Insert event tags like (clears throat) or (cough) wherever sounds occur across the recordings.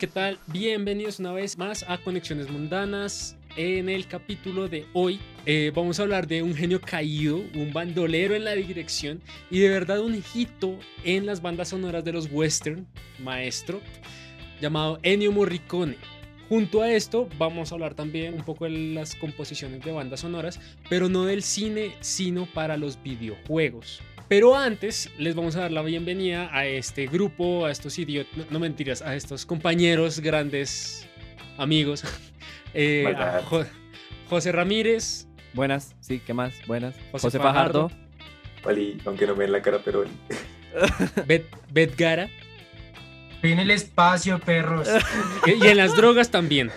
¿qué tal? Bienvenidos una vez más a Conexiones Mundanas. En el capítulo de hoy eh, vamos a hablar de un genio caído, un bandolero en la dirección y de verdad un hito en las bandas sonoras de los western, maestro, llamado Ennio Morricone. Junto a esto vamos a hablar también un poco de las composiciones de bandas sonoras, pero no del cine, sino para los videojuegos. Pero antes les vamos a dar la bienvenida a este grupo, a estos idiotas, no, no mentiras, a estos compañeros, grandes amigos. (laughs) Eh, a Maldad. Jo- José Ramírez, Buenas, sí, ¿qué más? Buenas. José José, Fajardo. Fajardo. Oli, aunque no me ven la cara, pero Oli. (laughs) Bet, Bet Gara En el espacio, perros. (laughs) y en las drogas también.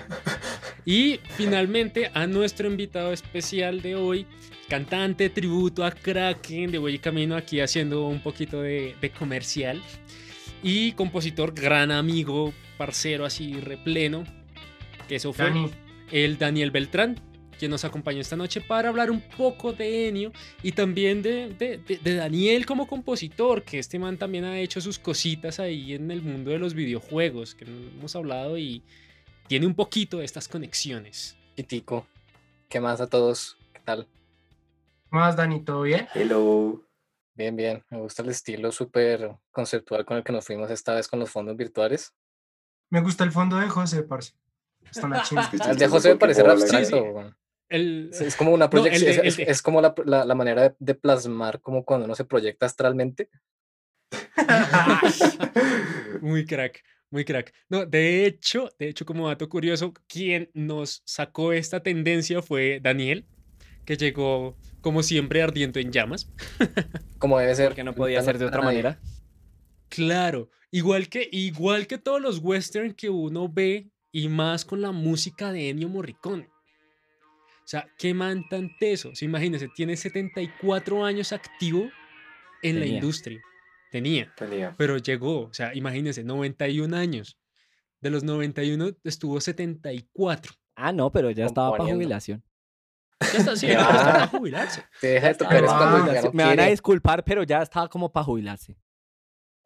Y finalmente a nuestro invitado especial de hoy, cantante tributo a Kraken de Voy y Camino, aquí haciendo un poquito de, de comercial. Y compositor, gran amigo, parcero así repleno, que eso fue Dani, el Daniel Beltrán, quien nos acompañó esta noche para hablar un poco de Enio y también de, de- de- de Daniel como compositor, que este man también ha hecho sus cositas ahí en el mundo de los videojuegos, que hemos hablado y tiene un poquito de estas conexiones. y Tico. ¿Qué más a todos? ¿Qué tal? ¿Cómo vas, Dani? ¿Todo bien? Hello. Bien, bien. Me gusta el estilo súper conceptual con el que nos fuimos esta vez con los fondos virtuales. Me gusta el fondo de José, parce. Está. Es (laughs) que El de José me parece abstracto. sí. weón. El, Es- como una No, el proyección. de- es- el es, es como la, la- la manera de, de plasmar, como cuando uno se proyecta astralmente. (laughs) muy crack, muy crack. No, de hecho, de hecho, como dato curioso, quien nos sacó esta tendencia fue Daniel, que llegó como siempre ardiendo en llamas. Como debe ser. Porque no podía ser de otra manera. Claro, igual que, igual que todos los western que uno ve y más con la música de Ennio Morricone. O sea, qué man tan teso. O sea, imagínense, tiene 74 años activo en la industria. Tenía, Tenía. pero llegó. O sea, imagínense, 91 años. De los 91 estuvo 74. Ah, no, pero ya estaba para jubilación. Ya está haciendo, Ya. pero está para jubilarse. Te deja de estaba tocar es pa' cuando ya jubilarse. no Me van a disculpar, pero ya estaba como para jubilarse.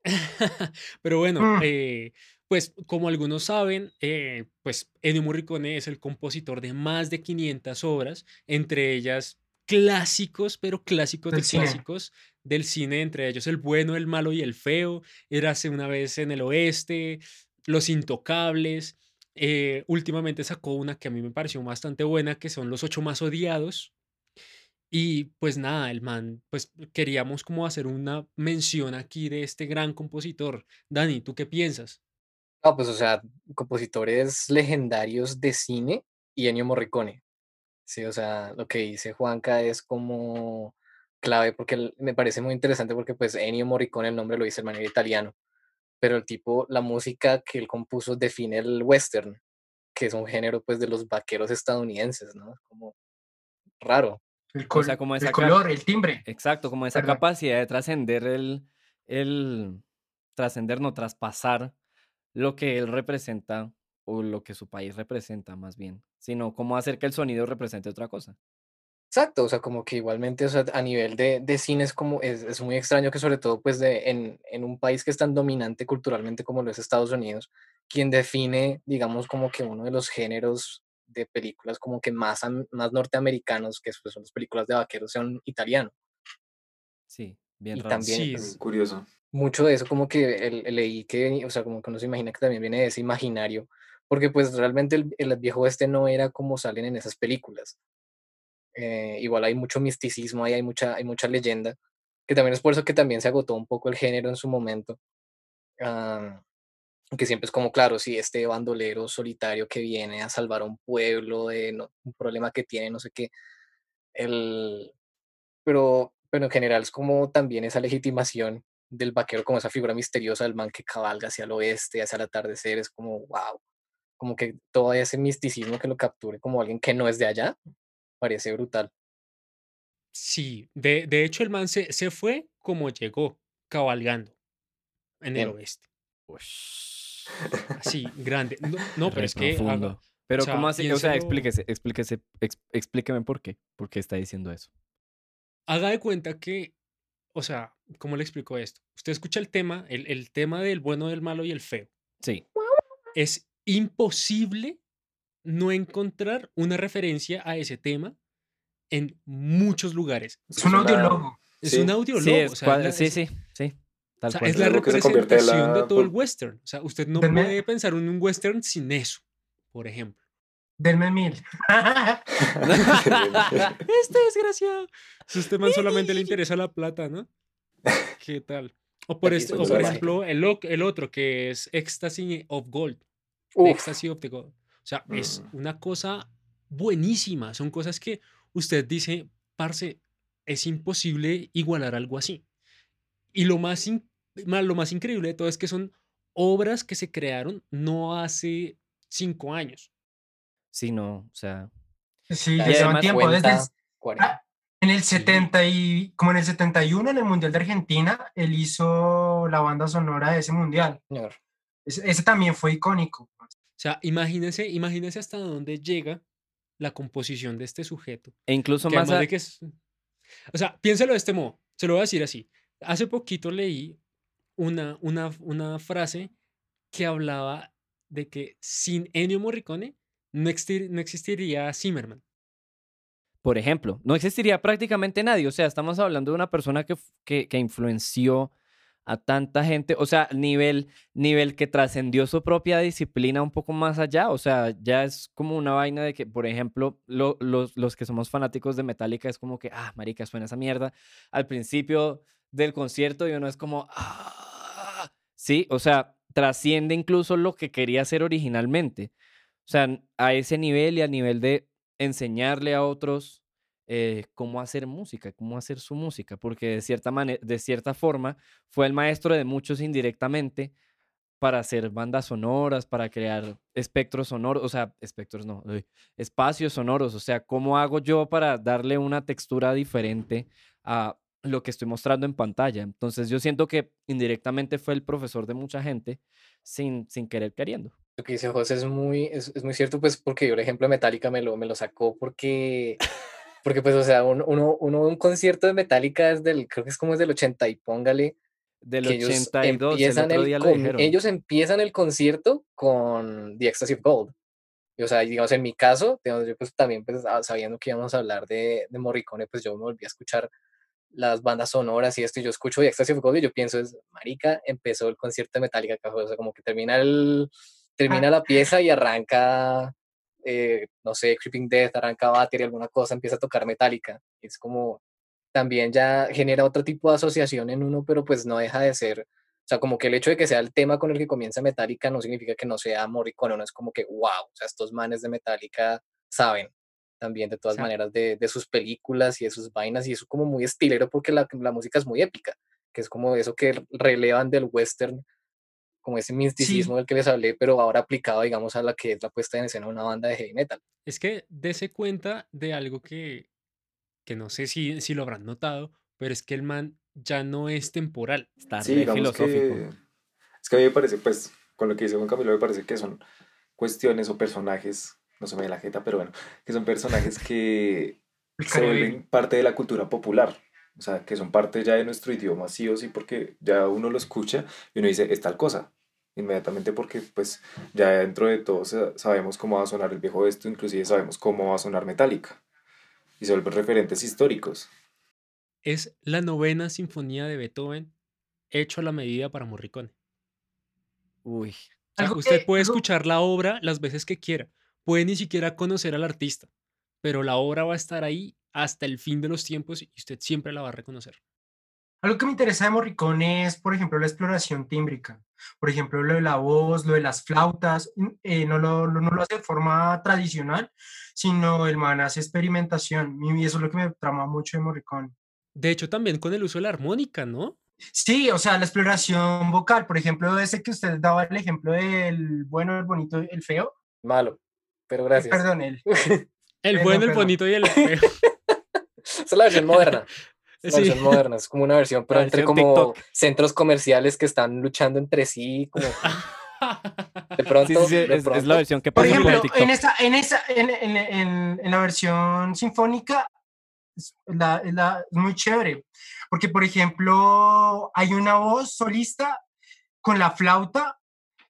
(laughs) Pero bueno, Mm. eh, pues como algunos saben, eh, pues Ennio Morricone es el compositor de más de 500 obras, entre ellas clásicos, pero clásicos de Del cine. clásicos del cine, entre ellos El bueno, el malo y el feo, Érase una vez en el oeste, Los Intocables. Eh, últimamente sacó una que a mí me pareció bastante buena, que son Los ocho más odiados. Y pues nada, el man, pues queríamos como hacer una mención aquí de este gran compositor. Dani, ¿tú qué piensas? No, pues, o sea, compositores legendarios de cine y Ennio Morricone. Sí, o sea, lo que dice Juanca es como clave porque el- me parece muy interesante porque pues Ennio Morricone, el nombre lo dice de manera italiano, pero el tipo, la música que él compuso define el western, que es un género pues de los vaqueros estadounidenses, ¿no? Como raro. El, col- sea, como el esa ca- color, el timbre. Exacto, como esa Perdón. capacidad de trascender el, el, trascender, no traspasar lo que él representa o lo que su país representa más bien, sino cómo hacer que el sonido represente otra cosa. Exacto, o sea, como que igualmente, o sea, a nivel de, de cine es como, es, es muy extraño que sobre todo pues de, en, en un país que es tan dominante culturalmente como lo es Estados Unidos, quien define, digamos, como que uno de los géneros de películas como que más, más norteamericanos, que pues, son las películas de vaqueros, sean italiano. Sí, bien Y raro. también, Sí, pues, Curioso. mucho de eso como que el- el leí que, o sea, como que uno se imagina que también viene de ese imaginario, porque pues realmente el, el viejo este no era como salen en esas películas. Eh, igual hay mucho misticismo ahí, hay mucha, hay mucha leyenda, que también es por eso que también se agotó un poco el género en su momento. ah, que siempre es como, claro, si este bandolero solitario que viene a salvar a un pueblo de no- un problema que tiene, no sé qué, el, pero, pero en general es como también esa legitimación del vaquero como esa figura misteriosa del man que cabalga hacia el oeste, hacia el atardecer, es como, wow, como que todo ese misticismo que lo capture como alguien que no es de allá, parece brutal. Sí, de, de hecho el man se, se fue como llegó, cabalgando en el oeste. Así, (laughs) grande. No, no, pero es que haga- profundo. Pero sea, ¿cómo así? O sea, explíquese, explíquese, ex- explíqueme por qué. ¿Por qué está diciendo eso? haga de cuenta que, o sea, ¿cómo le explico esto? Usted escucha el tema, el, el tema del bueno, del malo y el feo. Sí. es imposible no encontrar una referencia a ese tema en muchos lugares. Es un audiólogo. Es Sí. un audiólogo. Sí, es o sea, cuadra- sí, sí, sí. Tal o sea, cual. es la representación la de todo el western. O sea, usted no Denme- puede pensar en un western sin eso, por ejemplo. Denme mil. (laughs) Este desgraciado. Si a este man solamente le interesa la plata, ¿no? ¿Qué tal? O por, este, o por ejemplo, el, el otro que es Ecstasy of Gold. Ecstasy of the Gold. O sea, es Mm. una cosa buenísima. Son cosas que usted dice, parce, es imposible igualar algo así. Y lo más, lo más increíble de todo es que son obras que se crearon no hace cinco años. Sí, no, o sea, Sí, llevan tiempo. Desde el- 50, 40. en el 70 y como en el 71 en el Mundial de Argentina, él hizo la banda sonora de ese mundial. señor. Ese, ese también fue icónico. O sea, imagínense, imagínense hasta dónde llega la composición de este sujeto. e incluso más a- de que es... O sea, piénselo de este modo. Se lo voy a decir así. Hace poquito leí una, una, una frase que hablaba de que sin Ennio Morricone no, existir- no existiría Zimmerman. Por ejemplo, no existiría prácticamente nadie. O sea, estamos hablando de una persona que, que, que influenció a tanta gente. O sea, nivel, nivel que trascendió su propia disciplina un poco más allá. O sea, ya es como una vaina de que, por ejemplo, lo- los, los que somos fanáticos de Metallica es como que, ah, marica, suena esa mierda. Al principio del concierto y uno es como, ah. Sí, o sea, trasciende incluso lo que quería hacer originalmente. O sea, a ese nivel y a nivel de enseñarle a otros eh, cómo hacer música, cómo hacer su música, porque de cierta de cierta forma, fue el maestro de muchos indirectamente para hacer bandas sonoras, para crear espectros sonoros, o sea, espectros no, espacios sonoros, o sea, cómo hago yo para darle una textura diferente a lo que estoy mostrando en pantalla. Entonces yo siento que indirectamente fue el profesor de mucha gente sin, sin querer queriendo. Lo que dice José es muy, es, es muy cierto, pues porque yo el ejemplo de Metallica me lo, me lo sacó porque, porque pues, o sea, uno, uno, uno un concierto de Metallica es del, creo que es como es del 80 y póngale, Del que ellos 82, el empiezan el lo con- ellos empiezan el concierto con The Ecstasy of Gold. Y, o sea, digamos, en mi caso, digamos, yo pues también pues, ah, sabiendo que íbamos a hablar de, de Morricone, pues yo me volví a escuchar las bandas sonoras y esto, y yo escucho The Ecstasy of Gold y yo pienso, es, marica, empezó el concierto de Metallica, o sea, como que termina, el, termina la pieza y arranca, eh, no sé, Creeping Death, arranca Battery, alguna cosa, empieza a tocar Metallica. Y es como, también ya genera otro tipo de asociación en uno, pero pues no deja de ser, o sea, como que el hecho de que sea el tema con el que comienza Metallica no significa que no sea Morricone, no es como que, wow, o sea, estos manes de Metallica saben también de todas sea- maneras de, de sus películas y de sus vainas y eso como muy estilero porque la, la música es muy épica, que es como eso que relevan del western, como ese misticismo del que les hablé, pero ahora aplicado, digamos, a la que es la puesta en escena de una banda de heavy metal. Es que dese cuenta de algo que, que no sé si, si lo habrán notado, pero es que el man ya no es temporal. Está Sí, filosófico. que... Es que a mí me parece, pues, con lo que dice Juan Camilo, me parece que son cuestiones o personajes, no se me da la jeta, pero bueno, que son personajes (laughs) que se vuelven parte de la cultura popular. O sea, que son parte ya de nuestro idioma, sí o sí, porque ya uno lo escucha y uno dice, es tal cosa. Inmediatamente porque, pues, ya dentro de todo sa- sabemos cómo va a sonar el viejo esto, inclusive sabemos cómo va a sonar Metallica. Y se vuelven referentes históricos. Es la novena sinfonía de Beethoven hecho a la medida para Morricone. Uy, O sea, usted puede escuchar la obra las veces que quiera. Puede ni siquiera conocer al artista, pero la obra va a estar ahí hasta el fin de los tiempos y usted siempre la va a reconocer. Algo que me interesa de Morricone es, por ejemplo, la exploración tímbrica. Por ejemplo, lo de la voz, lo de las flautas. mm, eh, no, lo, lo- no lo hace de forma tradicional, sino el man hace experimentación. Y eso es lo que me trama mucho de Morricone. De hecho, también con el uso de la armónica, ¿no? Sí, o sea, la exploración vocal. Por ejemplo, ese que usted daba el ejemplo del bueno, el bonito, el feo. Malo, pero Eh, gracias. Perdón, el. (laughs) El Perdón, bueno, el perdón. bonito y el feo. (laughs) Esa es la versión moderna. (laughs) Sí. moderna, es como una versión, pero entre como TikTok. centros comerciales que están luchando entre sí, como (laughs) de pronto. sí, sí, sí, de es, la versión que Por pasa ejemplo, en esa, en esa, en, en- en- en la versión sinfónica es, la- es la- es muy chévere, porque por ejemplo hay una voz solista con la flauta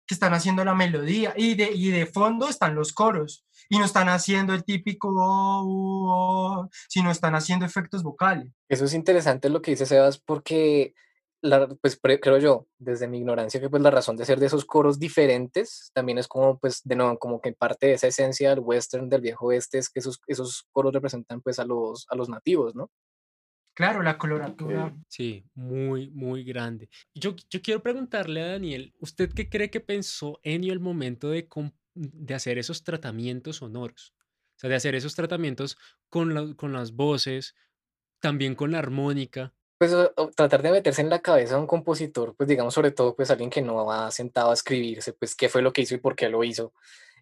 que están haciendo la melodía y de, y de fondo están los coros y no están haciendo el típico, oh, oh, sino están haciendo efectos vocales. Eso es interesante lo que dice Sebas porque, la, pues creo yo, desde mi ignorancia, que pues la razón de ser de esos coros diferentes también es como, pues, de nuevo, como que parte de esa esencia del western, del viejo oeste, es que esos, esos coros representan pues a los, a los nativos, ¿no? Claro, la coloratura. Sí, muy, muy grande. Yo, yo quiero preguntarle a Daniel, ¿usted qué cree que pensó Ennio el momento de, de hacer esos tratamientos sonoros? O sea, de hacer esos tratamientos con, con las voces, también con la armónica. Pues tratar de meterse en la cabeza de un compositor, pues digamos sobre todo pues alguien que no ha sentado a escribirse, pues qué fue lo que hizo y por qué lo hizo.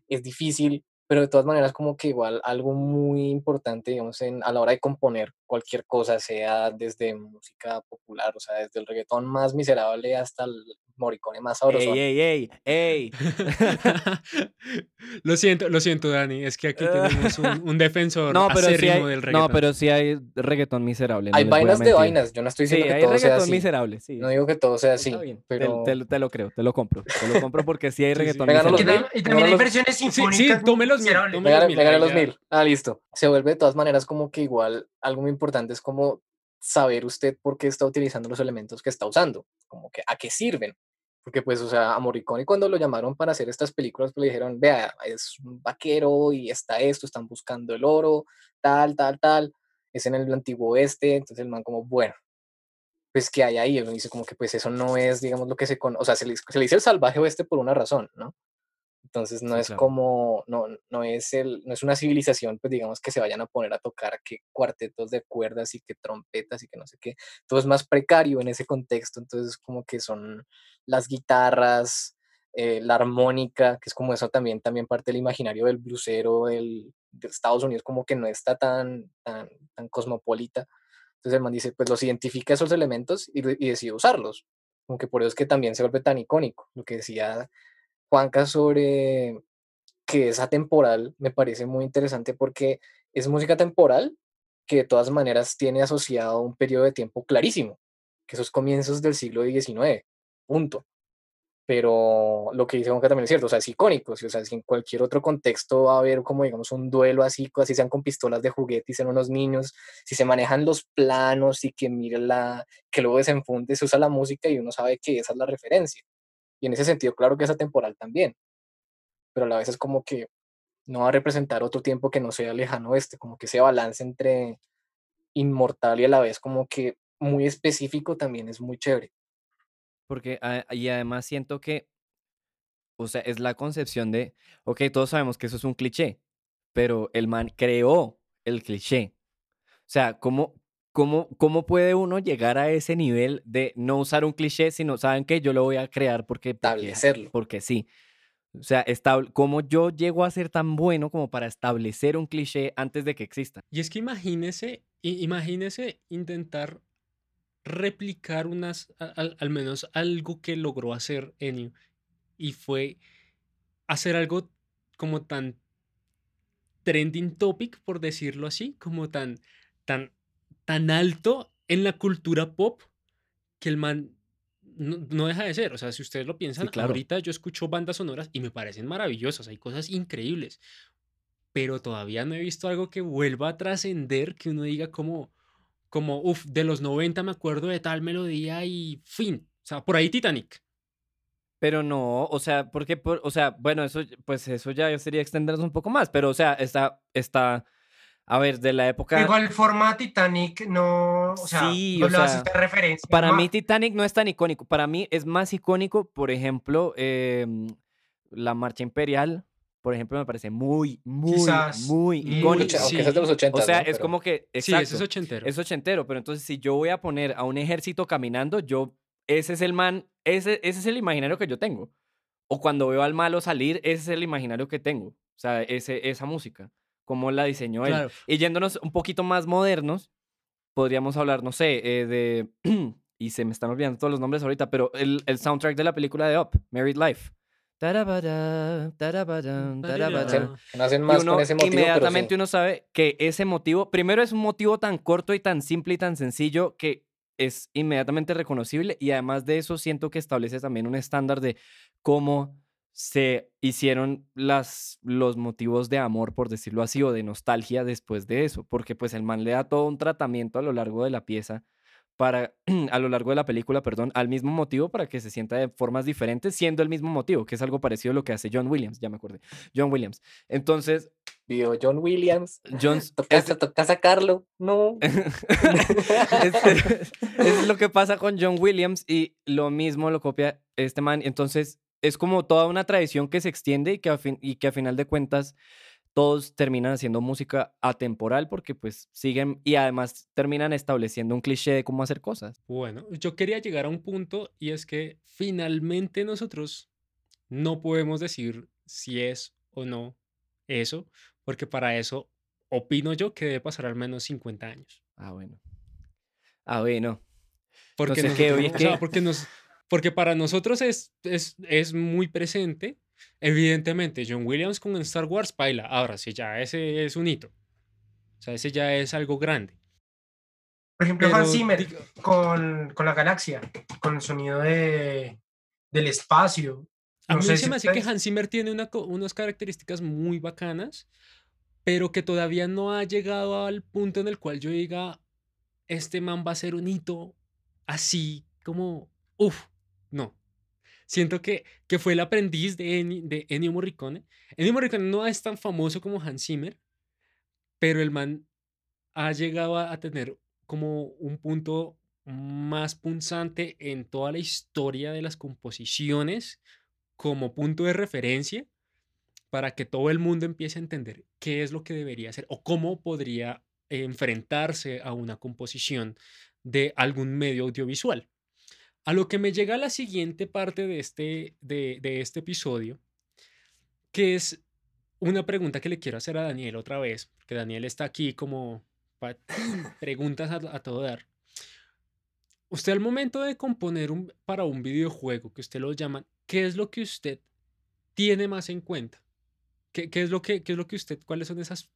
Es difícil, pero de todas maneras como que igual algo muy importante, digamos, en, a la hora de componer cualquier cosa, sea desde música popular, o sea, desde el reggaetón más miserable hasta el moricone más sabroso. ¡Ey, ey, ey! ey. (laughs) lo siento, lo siento, Dani, es que aquí tenemos un, un (laughs) defensor no, pero sí hay, del reggaetón. No, pero sí hay reggaetón miserable. hay vainas de vainas, yo no estoy diciendo sí, que hay todo reggaetón sea así. miserable, sí. No digo que todo sea así, pero... Te, te, te, lo creo, te lo compro, te lo compro porque sí hay reggaetón miserable. Y también hay versiones Sí, sinfónicas. sí, tome los mil, tome Me gané, mil, me gané los mil. Ah, listo. Se vuelve de todas maneras como que igual algo muy importante es como saber usted por qué está utilizando los elementos que está usando, como que a qué sirven. Porque pues, o sea, a Morricone cuando lo llamaron para hacer estas películas, pues le dijeron, vea, es un vaquero y está esto, están buscando el oro, tal, tal, tal, es en el antiguo oeste, entonces el man como, bueno, pues ¿qué hay ahí? Él dice como que pues eso no es, digamos, lo que se conoce, o sea, se le, se le dice el salvaje oeste por una razón, ¿no? Entonces no Sí, es claro. como, no, no, es el, no es una civilización, pues digamos que se vayan a poner a tocar que cuartetos de cuerdas y que trompetas y que no sé qué. Todo es más precario en ese contexto, entonces como que son las guitarras, eh, la armónica, que es como eso también, también parte del imaginario del blusero del, de Estados Unidos, como que no está tan, tan, tan cosmopolita. Entonces el man dice, pues los identifica esos elementos y, y decide usarlos. Como que por eso es que también se vuelve tan icónico. Lo que decía Juanca sobre que es atemporal me parece muy interesante porque es música temporal que de todas maneras tiene asociado un periodo de tiempo clarísimo, que esos comienzos del siglo XIX, punto. Pero lo que dice Juanca también es cierto, o sea, es icónico, o sea, si en cualquier otro contexto va a haber como digamos un duelo así, así sean con pistolas de juguete y sean unos niños, si se manejan los planos y que mire la, que luego desenfunde, se usa la música y uno sabe que esa es la referencia. Y en ese sentido, claro que es atemporal también. Pero a la vez es como que no va a representar otro tiempo que no sea lejano este, como que ese balance entre inmortal y a la vez como que muy específico también es muy chévere. Porque, a- y además siento que, o sea, es la concepción de, ok, todos sabemos que eso es un cliché, pero el man creó el cliché. O sea, ¿cómo, cómo, cómo puede uno llegar a ese nivel de no usar un cliché, sino, ¿saben qué? Yo lo voy a crear porque, Establecerlo. porque sí. O sea, estab- ¿cómo yo llego a ser tan bueno como para establecer un cliché antes de que exista? Y es que imagínese, imagínese intentar replicar unas, al, al menos algo que logró hacer Ennio, y fue hacer algo como tan trending topic, por decirlo así, como tan, tan, tan alto en la cultura pop, que el man no, no deja de ser. O sea, si ustedes lo piensan, claro. ahorita yo escucho bandas sonoras y me parecen maravillosas, hay cosas increíbles, pero todavía no he visto algo que vuelva a trascender, que uno diga como, como, uff, de los 90 me acuerdo de tal melodía y fin. O sea, por ahí Titanic. Pero no, o sea, porque, por- o sea, bueno, eso, pues eso ya sería extendernos un poco más, pero, o sea, está, está, a ver, de la época, igual forma, Titanic no, o sea, Sí, no o sea, esta referencia. para mí Titanic no es tan icónico, para mí es más icónico, por ejemplo, em, la Marcha Imperial, por ejemplo, me parece muy, muy, Quizás, muy icónico. Aunque sí. es de los 80. O sea, es como que, Sí, exacto, ese es ochentero. es ochentero, pero entonces si yo voy a poner a un ejército caminando, yo, ese es el man, ese, ese es el imaginario que yo tengo. O cuando veo al malo salir, ese es el imaginario que tengo. O sea, ese, esa música, cómo la diseñó él. Claro. Y yéndonos un poquito más modernos, podríamos hablar, no sé, eh, de... (clears throat) y se me están olvidando todos los nombres ahorita, pero el, el soundtrack de la película de Up, Married Life. Se, nacen Y más uno con ese motivo, inmediatamente pero sí. uno sabe que ese motivo, primero es un motivo tan corto y tan simple y tan sencillo que es inmediatamente reconocible y además de eso siento que establece también un estándar de cómo se hicieron las, los motivos de amor, por decirlo así, o de nostalgia después de eso, porque pues el man le da todo un tratamiento a lo largo de la pieza para, (clears throat) a lo largo de la película, perdón, al mismo motivo para que se sienta de formas diferentes, siendo el mismo motivo, que es algo parecido a lo que hace John Williams, ya me acordé, John Williams. Entonces, Vio John Williams. John, (laughs) Toca, toca sacarlo. No. (laughs) (laughs) es lo que pasa con John Williams y lo mismo lo copia este man. Entonces, es como toda una tradición que se extiende y que a, fin, y que a final de cuentas todos terminan haciendo música atemporal porque pues siguen y además terminan estableciendo un cliché de cómo hacer cosas. Bueno, yo quería llegar a un punto y es que finalmente nosotros no podemos decir si es o no eso, porque para eso opino yo que debe pasar al menos 50 años. Ah, bueno. Ah, bueno. Porque, Entonces, ¿qué? nosotros- o sea, porque, nos, porque para nosotros es, es, es muy presente. Evidentemente, John Williams con Star Wars baila. Ahora, sí, ya ese es un hito. O sea, ese ya es algo grande. Por ejemplo, Pero Hans Zimmer diga- con, con la galaxia, con el sonido de, del espacio. A No mí sé se me hace que Hans Zimmer tiene una unas características muy bacanas, pero que todavía no ha llegado al punto en el cual yo diga, este man va a ser un hito así como, uff, no. Siento que, que fue el aprendiz de, de Ennio Morricone. Ennio Morricone no es tan famoso como Hans Zimmer, pero el man ha llegado a tener como un punto más punzante en toda la historia de las composiciones como punto de referencia para que todo el mundo empiece a entender qué es lo que debería hacer o cómo podría enfrentarse a una composición de algún medio audiovisual. A lo que me llega la siguiente parte de este, de, de este episodio, que es una pregunta que le quiero hacer a Daniel otra vez, porque Daniel está aquí como (laughs) preguntas a, todo dar. Usted al momento de componer para un videojuego, que usted lo llama, ¿qué es lo que usted tiene más en cuenta? ¿Qué, qué es lo que, qué es lo que usted, cuáles son esos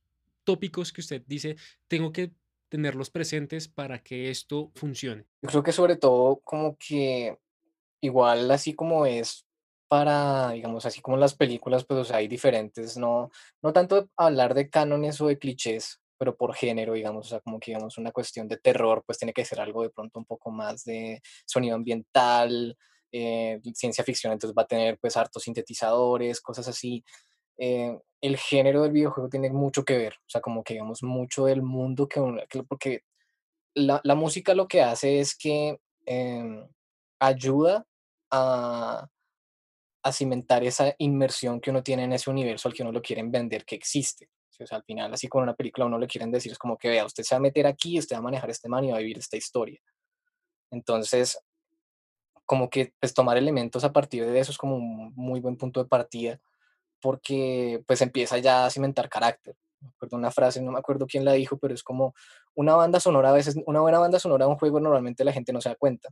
tópicos que usted dice, tengo que tenerlos presentes para que esto funcione? Yo creo que sobre todo como que igual así como es para, digamos, así como las películas, pues o sea, hay diferentes, no, no tanto hablar de cánones o de clichés, pero por género, digamos, o sea, como que digamos una cuestión de terror, pues tiene que ser algo de pronto un poco más de sonido ambiental, eh, ciencia ficción, entonces va a tener pues hartos sintetizadores, cosas así. Eh, el género del videojuego tiene mucho que ver, o sea, como que digamos mucho del mundo que, que- porque la, la música lo que hace es que em, ayuda a, a cimentar esa inmersión que uno tiene en ese universo al que uno lo quieren vender que existe. O sea, al final, así con una película uno le quieren decir, es como que vea, usted se va a meter aquí, usted va a manejar este man y va a vivir esta historia. Entonces, como que pues tomar elementos a partir de eso es como un muy buen punto de partida porque pues empieza ya a cimentar carácter. Me acuerdo una frase, no me acuerdo quién la dijo, pero es como una banda sonora, a veces una buena banda sonora de un juego normalmente la gente no se da cuenta,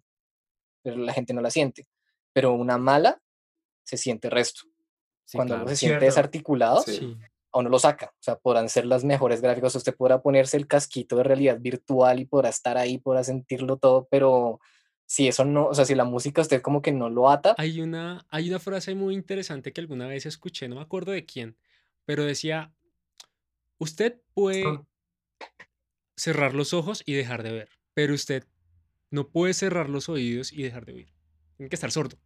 pero la gente no la siente, pero una mala se siente resto. Sí, Cuando claro. algo se siente Cierto. desarticulado, Sí. a uno lo saca. O sea, podrán ser las mejores gráficas, usted podrá ponerse el casquito de realidad virtual y podrá estar ahí, podrá sentirlo todo, pero si eso no, o sea, si la música usted como que no lo ata, Hay una, hay una frase muy interesante que alguna vez escuché, no me acuerdo de quién, pero decía, usted puede Con- cerrar los ojos y dejar de ver, pero usted no puede cerrar los oídos y dejar de oír. Tiene que estar sordo.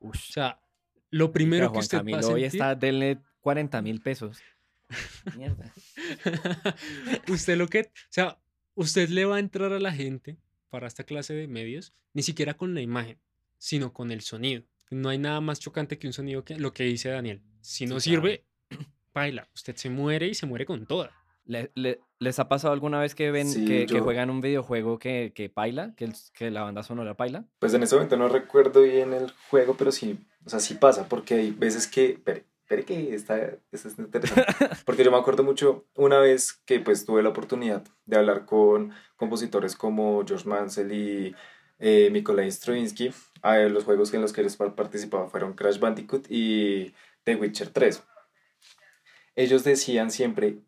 O sea, lo primero que usted va a Camilo hoy sentir, está, denle 40 mil (laughs) pesos. Mierda. usted lo que, o sea, usted le va a entrar a la gente para esta clase de medios, ni siquiera con la imagen, sino con el sonido. No hay nada más chocante que un sonido que lo que dice Daniel. Si no Sí, claro. sirve, (clears throat) baila. Usted se muere y se muere con toda. ¿Le- le- ¿Les ha pasado alguna vez que ven Sí, que, que yo- juegan un videojuego que, que baila, que, el- que la banda sonora baila? Pues en este momento no recuerdo bien el juego, pero sí, o sea, sí pasa, porque hay veces que, espere que está, esto es interesante, porque yo me acuerdo mucho una vez que pues tuve la oportunidad de hablar con compositores como George Mansell y eh, Nikolai Stravinsky, los juegos en los que ellos par- participaban fueron Crash Bandicoot y The Witcher 3. Ellos decían siempre,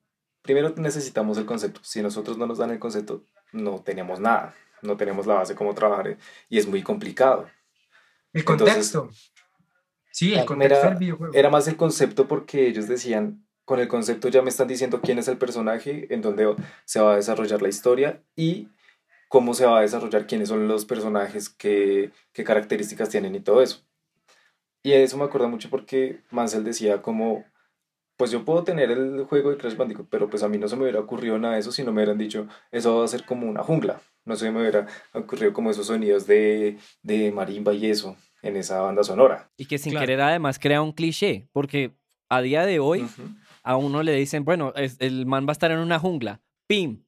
primero necesitamos el concepto, si nosotros no nos dan el concepto, no tenemos nada, no tenemos la base cómo trabajar eh, y es muy complicado. El Entonces, contexto. Sí, el contexto era- del videojuego. Era más el concepto porque ellos decían, con el concepto ya me están diciendo quién es el personaje, en dónde se va a desarrollar la historia y cómo se va a desarrollar quiénes son los personajes, qué, qué características tienen y todo eso. Y eso me acuerda mucho porque Mansell decía como, pues yo puedo tener el juego de Crash Bandicoot, pero pues a mí no se me hubiera ocurrido nada de eso si no me hubieran dicho, eso va a ser como una jungla. No se me hubiera ocurrido como esos sonidos de, de marimba y eso en esa banda sonora. Y que sin Claro. querer además crea un cliché, porque a día de hoy a uno le dicen, bueno, es- el man va a estar en una jungla, pim,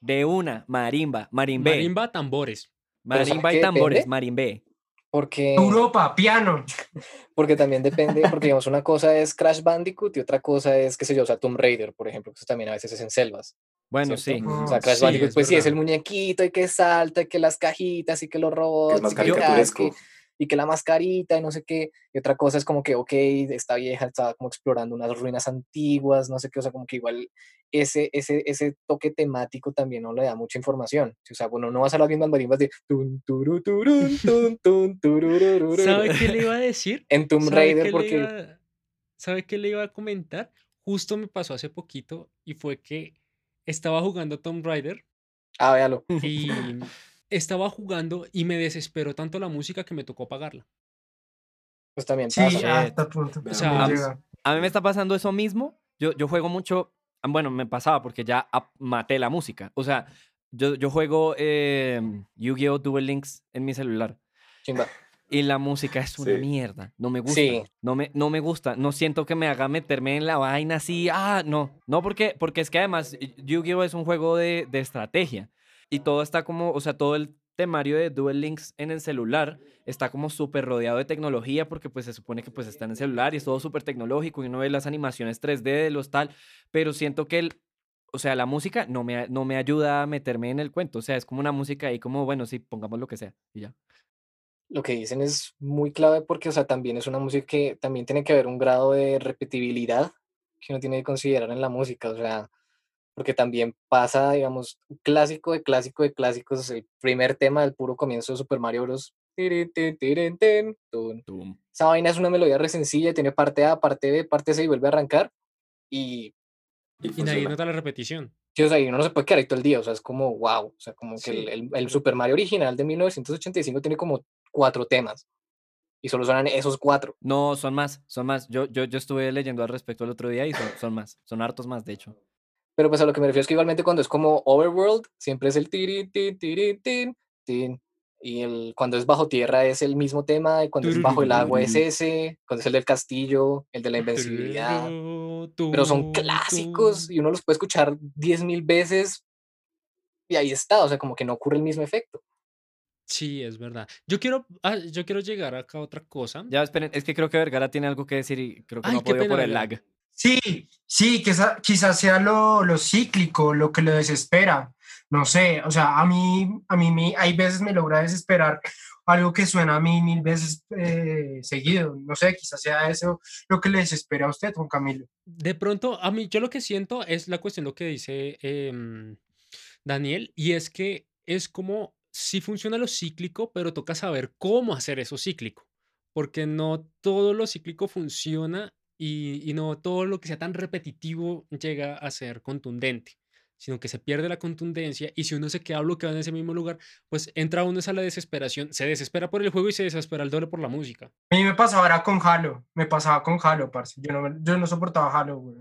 de una, marimba, marimbé, marimba, Marimba, tambores. ¿sabe y tambores, depende? marimbé. Porque, Europa, piano. (laughs) porque también depende, porque digamos, una cosa es Crash Bandicoot y otra cosa es, qué sé yo, o sea, Tomb Raider, por ejemplo, que eso también a veces es en selvas. Bueno, ¿cierto? sí. Mm, O sea, Crash Sí, Bandicoot, es pues sí, es el muñequito y que salta, y que las cajitas y que los robots. más y que el caricaturesco. Y que la mascarita y no sé qué. Y otra cosa es como que, ok, esta vieja estaba como explorando unas ruinas antiguas, no sé qué, o sea, como que igual ese, ese, ese toque temático también no le da mucha información. O sea, bueno, no vas a las mismas marimbas de. ¿Sabe qué le iba a decir? en Tomb ¿Sabe Raider qué le porque iba- ¿Sabe qué le iba a comentar? Justo me pasó hace poquito y fue que estaba jugando Tomb Raider ah véalo y (laughs) estaba jugando y me desesperó tanto la música que me tocó apagarla. pues también Sí, pasa hasta punto. O sea. A mí me está pasando eso mismo. Yo, yo juego mucho, bueno, me pasaba porque ya maté la música. O sea, yo, yo juego eh, Yu-Gi-Oh! Duel Links en mi celular. chimba Y la música es una Sí. mierda. No me gusta. Sí. No, me, no me gusta. No siento que me haga meterme en la vaina así. Ah, no. No, porque, porque es que además y- Yu-Gi-Oh! es un juego de, de estrategia. Y todo está como, o sea, todo el temario de Duel Links en el celular está como súper rodeado de tecnología porque pues se supone que pues está en el celular y es todo súper tecnológico y uno ve las animaciones 3D de los tal, pero siento que el, o sea, la música no me, no me ayuda a meterme en el cuento, o sea, es como una música ahí como, bueno, sí, pongamos lo que sea y ya. lo que dicen es muy clave porque, o sea, también es una música que también tiene que haber un grado de repetibilidad que uno tiene que considerar en la música, o sea, porque también pasa, digamos, clásico de clásico de clásicos, el primer tema del puro comienzo de Super Mario Bros. Esa vaina es una melodía re sencilla, tiene parte A, parte B, parte C y vuelve a arrancar. Y, Y Y nadie nota la repetición. sí, o sea, y uno no se puede quedar ahí todo el día, o sea, es como, wow, o sea, como que Sí. el, el- el Super Mario original de 1985 tiene como cuatro temas. Y solo suenan esos cuatro. No, son más, son más. Yo, yo, yo estuve leyendo al respecto el otro día y son, son más, son hartos más, de hecho. Pero pues a lo que me refiero es que igualmente cuando es como Overworld, siempre es el tirin, tin, tirin, tin, tin. Y el, cuando es bajo tierra es el mismo tema, y cuando es bajo el agua es ese, cuando es el del castillo, el de la invencibilidad. Pero son clásicos y uno los puede escuchar 10.000 veces y ahí está, o sea, como que no ocurre el mismo efecto. Sí, es verdad. Yo quiero, ah, yo quiero llegar acá a otra cosa. Ya, esperen, es que creo que Vergara tiene algo que decir y creo que Ay, no ha podido por pena, el Vergara. lag. Sí, sí, quizá- quizás sea lo, lo cíclico, lo que lo desespera. No sé, o sea, a mí, a mí me- hay veces me logra desesperar algo que suena a mí mil veces eh, seguido. No sé, quizás sea eso lo que le desespera a usted, Juan Camilo. De pronto, a mí, yo lo que siento es la cuestión, lo que dice em, Daniel, y es que es como si funciona lo cíclico, pero toca saber cómo hacer eso cíclico, porque no todo lo cíclico funciona y, no todo lo que sea tan repetitivo llega a ser contundente, sino que se pierde la contundencia y si uno se queda bloqueado en ese mismo lugar, pues entra uno a la desesperación, se desespera por el juego y se desespera el doble por la música. A mí me pasaba con Halo, me pasaba con Halo, parce. Yo no, yo no soportaba Halo, güey.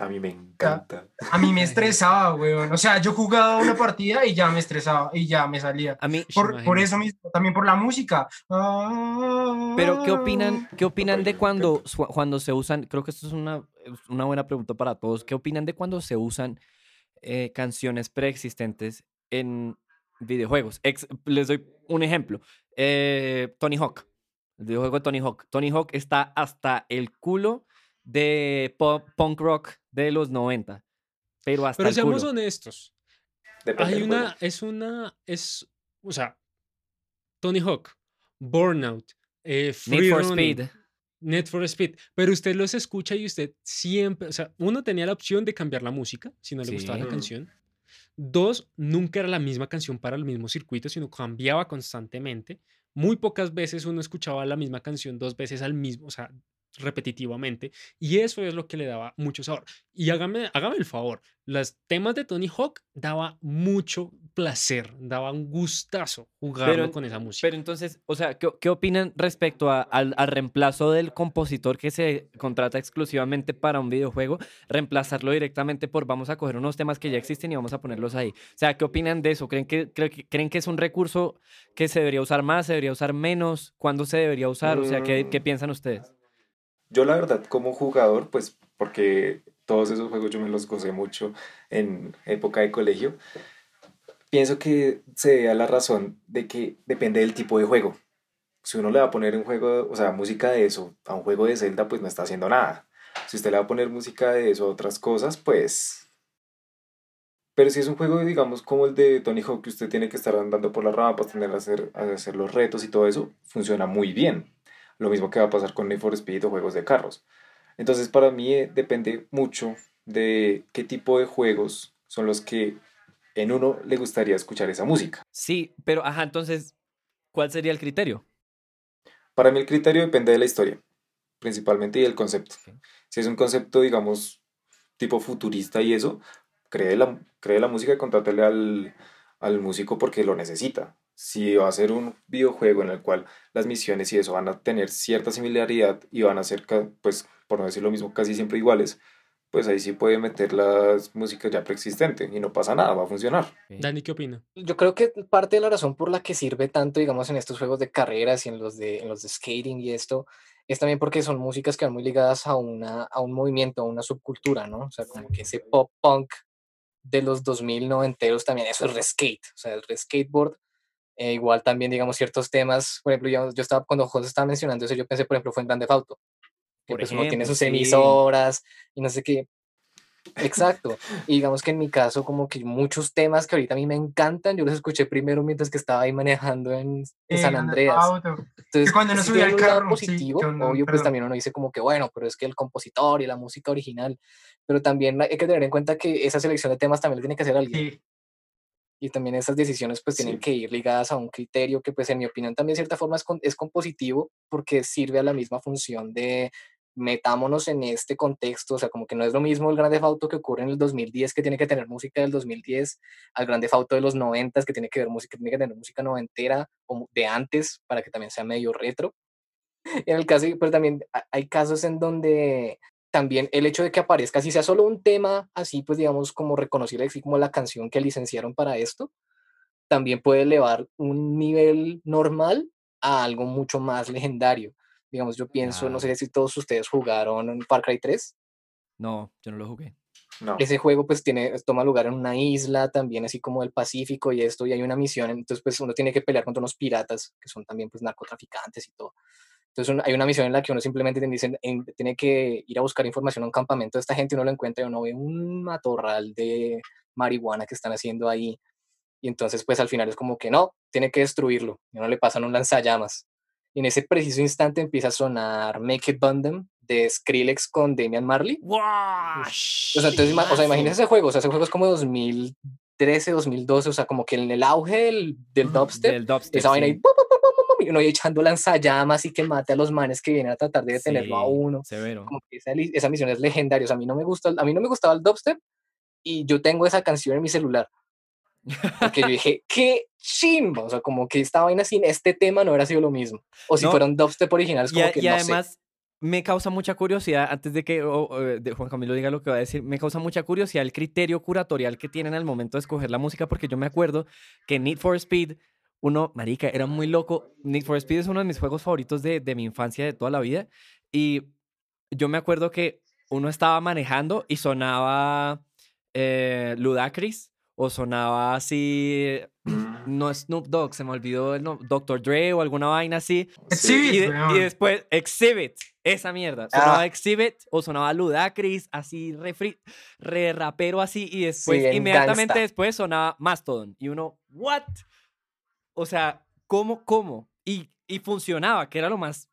A mí me encanta. A mí me (laughs) estresaba, güey. O sea, yo jugaba una partida y ya me estresaba y ya me salía. A mí, Por, por eso mismo, también por la música. pero ¿qué opinan, qué opinan de cuando, cuando se usan, creo que esto es una, una buena pregunta para todos, ¿qué opinan de cuando se usan eh, canciones preexistentes en videojuegos? Ex- les doy un ejemplo. Eh, Tony Hawk, el videojuego de Tony Hawk. Tony Hawk está hasta el culo de pop- punk rock de los 90, pero hasta Pero el seamos culo. honestos, Depende Hay una, es una, es, o sea, Tony Hawk, Burnout, eh, Need Free for Running, Speed. Need for Speed, pero usted los escucha y usted siempre, o sea, uno tenía la opción de cambiar la música si no le gustaba Sí. la canción. Dos, nunca era la misma canción para el mismo circuito, sino cambiaba constantemente. muy pocas veces uno escuchaba la misma canción dos veces al mismo, o sea, repetitivamente y eso es lo que le daba mucho sabor. Y hágame, hágame el favor, los temas de Tony Hawk daba mucho placer, daba un gustazo jugarlo con esa música. Pero entonces, o sea, ¿qué, qué opinan respecto a- al, al reemplazo del compositor que se contrata exclusivamente para un videojuego? Reemplazarlo directamente por vamos a coger unos temas que ya existen y vamos a ponerlos ahí. O sea, ¿qué opinan de eso? ¿Creen que, creen que, creen que es un recurso que se debería usar más, se debería usar menos? ¿Cuándo se debería usar? O sea, ¿qué, qué Mm. piensan ustedes? Yo la verdad como jugador, pues porque todos esos juegos yo me los gocé mucho en época de colegio, pienso que se da la razón de que depende del tipo de juego. Si uno le va a poner un juego, o sea, música de eso a un juego de Zelda, pues no está haciendo nada. Si usted le va a poner música de eso a otras cosas, pues... Pero si es un juego, digamos, como el de Tony Hawk, que usted tiene que estar andando por las rampas, tener hacer, hacer los retos y todo eso, funciona muy bien. Lo mismo que va a pasar con Need for Speed o juegos de carros. Entonces, para mí eh, depende mucho de qué tipo de juegos son los que en uno le gustaría escuchar esa música. Sí, pero ajá, entonces, ¿cuál sería el criterio? Para mí el criterio depende de la historia, principalmente y del concepto. Si es un concepto, digamos, tipo futurista y eso, cree la, cree la música y contrátele al, al músico porque lo necesita. Si va a ser un videojuego en el cual las misiones y eso van a tener cierta similaridad y van a ser, pues, por no decir lo mismo, casi siempre iguales, pues ahí sí puede meter las músicas ya preexistentes y no pasa nada, va a funcionar. Dani, ¿qué opina? Yo creo que parte de la razón por la que sirve tanto, digamos, en estos juegos de carreras y en los de, en los de skating y esto, es también porque son músicas que van muy ligadas a, una, a un movimiento, a una subcultura, ¿no? O sea, como que ese pop punk de los 2000 noventeros también, eso es reskate, o sea, el reskateboard. Eh, igual también, digamos, ciertos temas, por ejemplo, yo, yo estaba, cuando José estaba mencionando eso, yo pensé, por ejemplo, fue en Grande Auto, que Por pues uno tiene ejemplo, sus sí. emisoras y no sé qué. Exacto. Y digamos que en mi caso, como que muchos temas que ahorita a mí me encantan, yo los escuché primero mientras que estaba ahí manejando en, en San Andreas. Entonces, cuando sí subía lado carro, sí, positivo, yo no- obvio, pues también uno dice como que bueno, pero es que el compositor y la música original, pero también hay que tener en cuenta que esa selección de temas también la tiene que hacer alguien Sí, y también esas decisiones pues tienen Sí. que ir ligadas a un criterio que pues en mi opinión también de cierta forma es, con- es compositivo porque sirve a la misma función de metámonos en este contexto, o sea, como que no es lo mismo el Grande Auto que ocurre en el 2010 que tiene que tener música del 2010 al Grande Auto de los 90 que tiene que ver música, tiene que tener música noventera o de antes para que también sea medio retro. (laughs) En el caso, pero también ha- hay casos en donde también el hecho de que aparezca, si sea solo un tema, así pues digamos como reconocible, así como la canción que licenciaron para esto, también puede elevar un nivel normal a algo mucho más legendario. Digamos, yo pienso, no sé si todos ustedes jugaron Far Cry 3. No, yo no lo jugué. No. Ese juego pues tiene, toma lugar en una isla también así como el Pacífico y esto, y hay una misión, entonces pues uno tiene que pelear contra unos piratas que son también pues narcotraficantes y todo. Entonces un- hay una misión en la que uno simplemente tiene, dicen- en- tiene que ir a buscar información a un campamento de esta gente, uno lo encuentra y uno ve un matorral de marihuana que están haciendo ahí. Y entonces pues al final es como que no, tiene que destruirlo. Y uno le pasan un lanzallamas. Y en ese preciso instante empieza a sonar Make It Bundem de Skrillex con Damian Marley. ¡Wow! O sea, entonces, o sea, imagínense ese juego, o sea, ese juego es como 2013, 2012, o sea, como que en el auge del, del dubstep, Del dubstep, esa vaina sí. ahí, pum, pum, pum, pum, pum, y uno echando lanzallamas y que mate a los manes que vienen a tratar de detenerlo a Sí, uno. Severo. Como que esa, esa misión es legendaria, o sea, a mí no me gusta, a mí no me gustaba el dubstep y yo tengo esa canción en mi celular. Porque yo dije, qué chimba, o sea, como que esta vaina sin este tema no hubiera sido lo mismo. O si No, fueron dubstep originales, Y, como a- que y no sé. además me causa mucha curiosidad, antes de que o- o, de Juan Camilo diga lo que va a decir, me causa mucha curiosidad el criterio curatorial que tienen al momento de escoger la música, porque yo me acuerdo que Need for Speed, uno, marica, era muy loco. Need for Speed es uno de mis juegos favoritos de, de mi infancia, de toda la vida. Y yo me acuerdo que uno estaba manejando y sonaba eh, Ludacris o sonaba así, no Snoop Dogg, se me olvidó el nombre, Dr. Dre o alguna vaina así. Exhibit, Y, de- y después Exhibit, esa mierda. Sonaba Exhibit o sonaba Ludacris, así re, re rapero así. Y después, bien inmediatamente gangsta. después sonaba Mastodon. Y uno, ¿what? O sea, ¿cómo, cómo? Y, funcionaba, que era lo más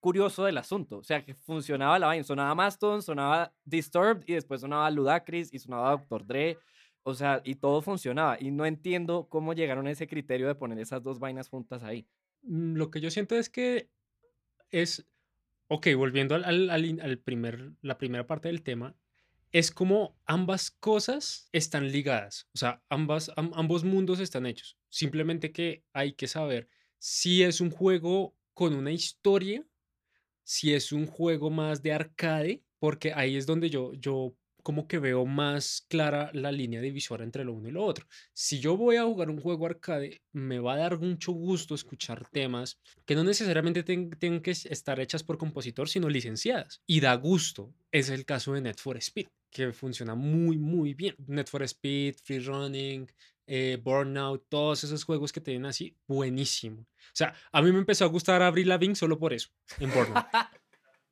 curioso del asunto. O sea, que funcionaba la vaina. Sonaba Mastodon, sonaba Disturbed y después sonaba Ludacris y sonaba Dr. Dre. O sea, y todo funcionaba. Y no entiendo cómo llegaron a ese criterio de poner esas dos vainas juntas ahí. mm, lo que yo siento es que es, ok, volviendo al primer, la primera parte del tema, es como ambas cosas están ligadas, o sea, ambas, am- ambos mundos están hechos. Simplemente que hay que saber si es un juego con una historia, si es un juego más de arcade, porque ahí es donde yo, yo como que veo más clara la línea divisora entre lo uno y lo otro. Si yo voy a jugar un juego arcade, me va a dar mucho gusto escuchar temas que no necesariamente tengan que es- estar hechas por compositor, sino licenciadas. Y da gusto. Es el caso de Net for Speed, que funciona muy, muy bien. Net for Speed, Free Running, eh, Burnout, todos esos juegos que tienen así, buenísimo. O sea, a mí me empezó a gustar Avril Lavigne solo por eso, en Burnout. (laughs)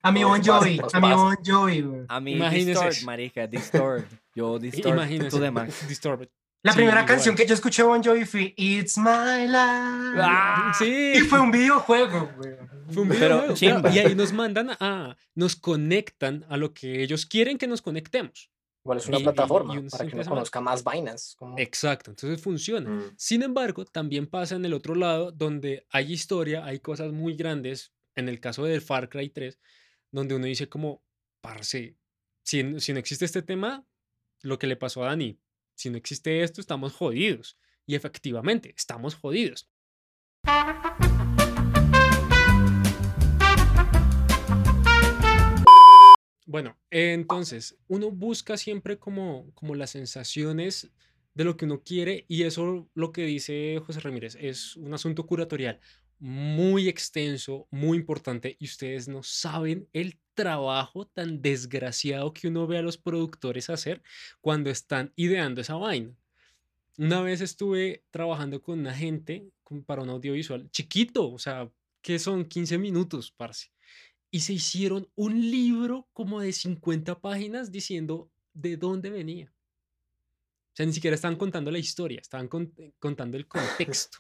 A mi Bon Jovi, a mi. Bon Jovi, güey. A Imagínese. Distort, marica, Distort. Yo I- (laughs) Distort Imagínense. to the max. (laughs) Disturbed. La Sí, primera igual. canción que yo escuché de Bon Jovi fue It's My Life. ¡Ah! Sí. Y fue un videojuego, güey. Fue un Pero videojuego, chimba. Y ahí nos mandan a, nos conectan a lo que ellos quieren que nos conectemos. Igual es una Y- y- plataforma y uno para que uno conozca más vainas. como- Exacto, entonces funciona. Mm. Sin embargo, también pasa en el otro lado, donde hay historia, hay cosas muy grandes, en el caso del Far Cry 3, donde uno dice como, parce, si, si no existe este tema, lo que le pasó a Dani, si no existe esto, estamos jodidos. Y efectivamente, estamos jodidos. Bueno, entonces, uno busca siempre como, como las sensaciones de lo que uno quiere y eso lo que dice José Ramírez es un asunto curatorial muy extenso, muy importante y ustedes no saben el trabajo tan desgraciado que uno ve a los productores hacer cuando están ideando esa vaina. Una vez estuve trabajando con una gente para un audiovisual chiquito, o sea, que son 15 minutos, parce. Y se hicieron un libro como de 50 páginas diciendo de dónde venía. O sea, ni siquiera estaban contando la historia, estaban cont- contando el contexto,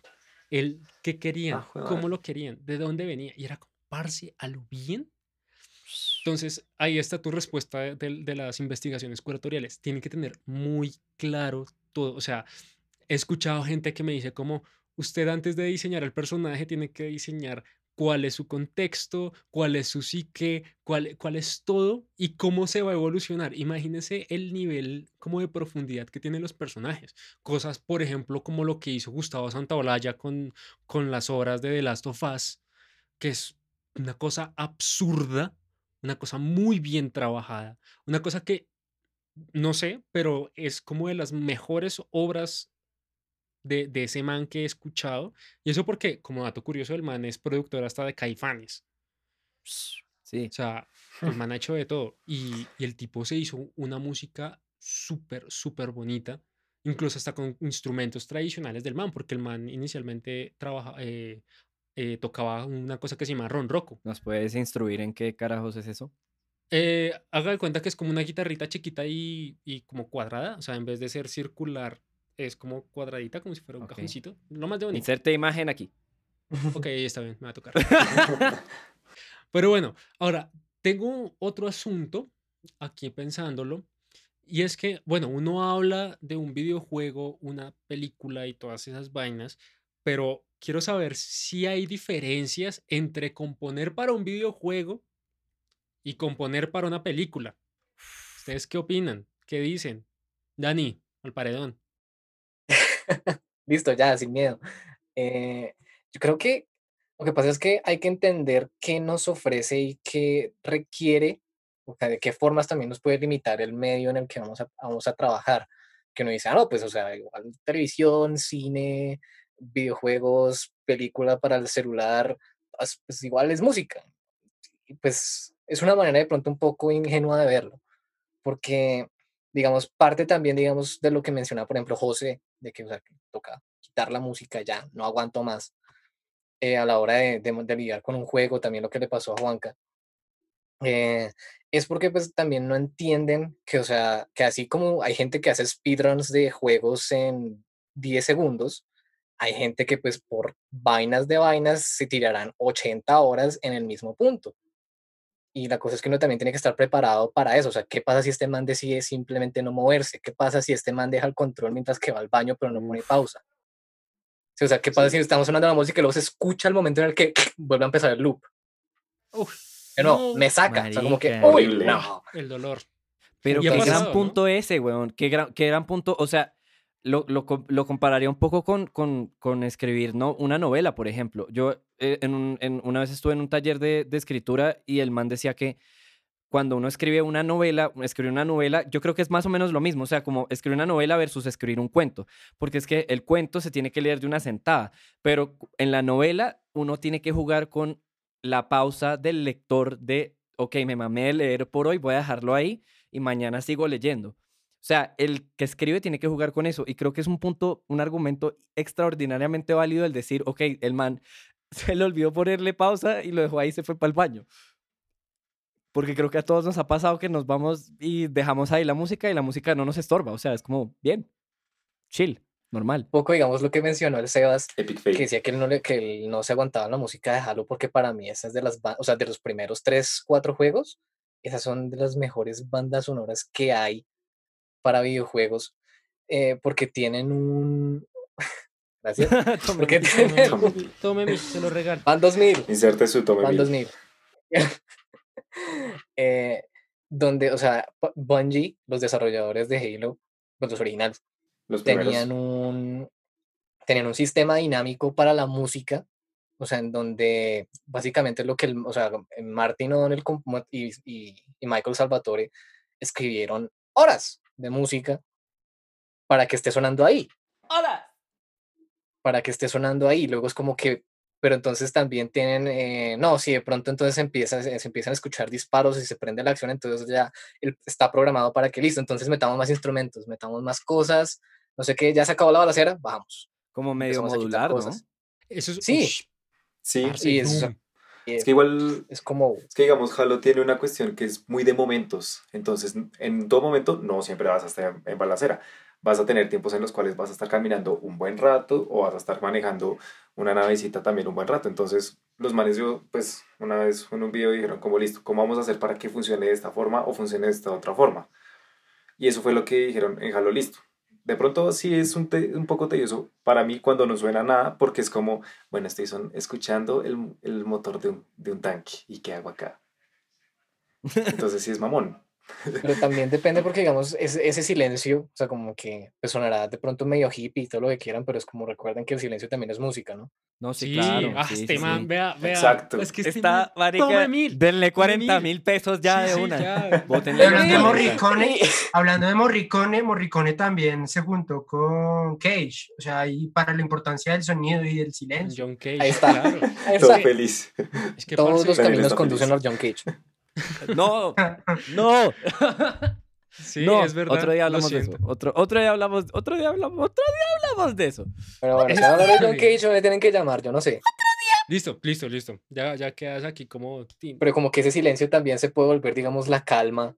el qué querían, Ah, cómo lo querían, de dónde venía. Y era como, parce, a lo bien. Entonces, ahí está tu respuesta de, de- de las investigaciones curatoriales. Tienen que tener muy claro todo. O sea, he escuchado gente que me dice como, usted antes de diseñar el personaje tiene que diseñar cuál es su contexto, cuál es su psique, cuál, cuál es todo y cómo se va a evolucionar. Imagínese el nivel como de profundidad que tienen los personajes. Cosas, por ejemplo, como lo que hizo Gustavo Santaolalla con, con las obras de The Last of Us, que es una cosa absurda, una cosa muy bien trabajada, una cosa que no sé, pero es como de las mejores obras de, de ese man que he escuchado. Y eso porque, como dato curioso, el man es productor hasta de Caifanes. Sí. O sea, el man ha hecho de todo. Y, y el tipo se hizo una música súper, súper bonita. Incluso hasta con instrumentos tradicionales del man, porque el man inicialmente trabaja, eh, eh, tocaba una cosa que se llama ronroco. ¿Nos puedes instruir en qué carajos es eso? Eh, haga de cuenta que es como una guitarrita chiquita y, y como cuadrada. O sea, en vez de ser circular, es como cuadradita, como si fuera un Ok. cajoncito. Lo más de bonito. Inserte imagen aquí. Ok, está bien, me va a tocar. (laughs) Pero bueno, ahora, tengo otro asunto aquí pensándolo. Y es que, bueno, uno habla de un videojuego, una película y todas esas vainas, pero quiero saber si hay diferencias entre componer para un videojuego y componer para una película. ¿Ustedes qué opinan? ¿Qué dicen? Dani, al paredón. (laughs) Listo, ya, sin miedo. Eh, yo creo que lo que pasa es que hay que entender qué nos ofrece y qué requiere, o sea, de qué formas también nos puede limitar el medio en el que vamos a, vamos a trabajar. Que uno dice, ah, no, pues, o sea, igual televisión, cine, videojuegos, película para el celular, as- pues igual es música. Y pues es una manera de pronto un poco ingenua de verlo, porque, digamos, parte también, digamos, de lo que mencionaba, por ejemplo, José, de que, o sea, que toca quitar la música ya, no aguanto más, eh, a la hora de, de, de lidiar con un juego, también lo que le pasó a Juanca, eh, es porque pues también no entienden que, o sea, que así como hay gente que hace speedruns de juegos en 10 segundos, hay gente que pues por vainas de vainas se tirarán 80 horas en el mismo punto. Y la cosa es que uno también tiene que estar preparado para eso. O sea, ¿qué pasa si este man decide simplemente no moverse? ¿Qué pasa si este man deja el control mientras que va al baño pero no pone pausa? O sea, ¿qué pasa si estamos sonando la música y luego se escucha el momento en el que (laughs) vuelve a empezar el loop? Uf, Que no, No, me saca. O sea, como que, uy, no. el dolor. Pero qué gran punto ese, weón. Qué gran, qué gran punto. O sea, lo, lo, lo compararía un poco con, con, con escribir ¿no? una novela, por ejemplo. Yo eh, en un- en- una vez estuve en un taller de, de escritura y el man decía que cuando uno escribe una novela, escribir una novela, yo creo que es más o menos lo mismo. O sea, como escribir una novela versus escribir un cuento. Porque es que el cuento se tiene que leer de una sentada. Pero en la novela uno tiene que jugar con la pausa del lector de, ok, me mamé de leer por hoy, voy a dejarlo ahí y mañana sigo leyendo. O sea, el que escribe tiene que jugar con eso y creo que es un punto, un argumento extraordinariamente válido el decir, ok, el man (laughs) se le olvidó ponerle pausa y lo dejó ahí y se fue para el baño. Porque creo que a todos nos ha pasado que nos vamos y dejamos ahí la música y la música no nos estorba. O sea, es como, bien, chill, normal. Un poco, digamos, lo que mencionó el Sebas, Epic que decía que él no, le, que él no se aguantaba la música de Halo porque para mí esa es de las, o sea, de los primeros tres, cuatro juegos, esas son de las mejores bandas sonoras que hay para videojuegos, eh, porque tienen un... (laughs) Gracias. (laughs) Tome Porque mi, tienen Tome tome se lo regalo. Van 2000. Inserte su tome Van mil. 2000. (laughs) eh, donde, o sea, Bu- Bungie, los desarrolladores de Halo, pues, los originales, Los tenían un, tenían un sistema dinámico para la música, o sea, en donde básicamente lo que, el, o sea, Martin O'Donnell y, y, y Michael Salvatore escribieron horas de música para que esté sonando ahí, ¡Hola! para que esté sonando ahí. Luego es como que, pero entonces también tienen, eh, no, si de pronto entonces empieza, se, se empiezan a escuchar disparos y se prende la acción, entonces ya el- está programado para que listo, entonces metamos más instrumentos, metamos más cosas, no sé qué, ya se acabó la balacera, bajamos. Como medio empezamos modular, ¿no? Eso es. Sí. ush, Sí, parce, y es- que igual es como, Es que digamos, Halo tiene una cuestión que es muy de momentos. Entonces, en todo momento no siempre vas a estar en balacera. Vas a tener tiempos en los cuales vas a estar caminando un buen rato o vas a estar manejando una navecita también un buen rato. Entonces, los manes, yo, pues, una vez en un video dijeron, como listo, ¿cómo vamos a hacer para que funcione de esta forma o funcione de esta otra forma? Y eso fue lo que dijeron en Halo, listo. De pronto sí es un, un poco tedioso para mí cuando no suena nada, porque es como, bueno, estoy son, escuchando el, el motor de un, de un tanque. ¿Y qué hago acá? Entonces sí es mamón. Pero también depende porque digamos, ese, ese silencio, o sea, como que pues, sonará de pronto medio hippie y todo lo que quieran, pero es como recuerden que el silencio también es música, ¿no? No, sí, Sí, claro. ah, sí, este sí, man, sí. vea, vea. Exacto. Es que este Está, man, marica, mil. denle 40 mil. pesos ya Sí, de sí, una. ya. Bótenle Hablando de Morricone, (laughs) hablando de Morricone, Morricone también se juntó con Cage, o sea, ahí para la importancia del sonido y del silencio. John Cage. Ahí está. Claro. Ahí Todo está. feliz. Es que, Todos los caminos conducen a feliz. John Cage. No, no. (laughs) Sí, no, es verdad. otro día hablamos de eso. Otro, otro día hablamos, otro día hablamos, otro día hablamos de eso. Pero bueno, si Está van a hablar de John bien. Cage, me tienen que llamar, yo no sé. Listo, listo, listo. Ya, ya quedas aquí como. Pero como que ese silencio también se puede volver, digamos, la calma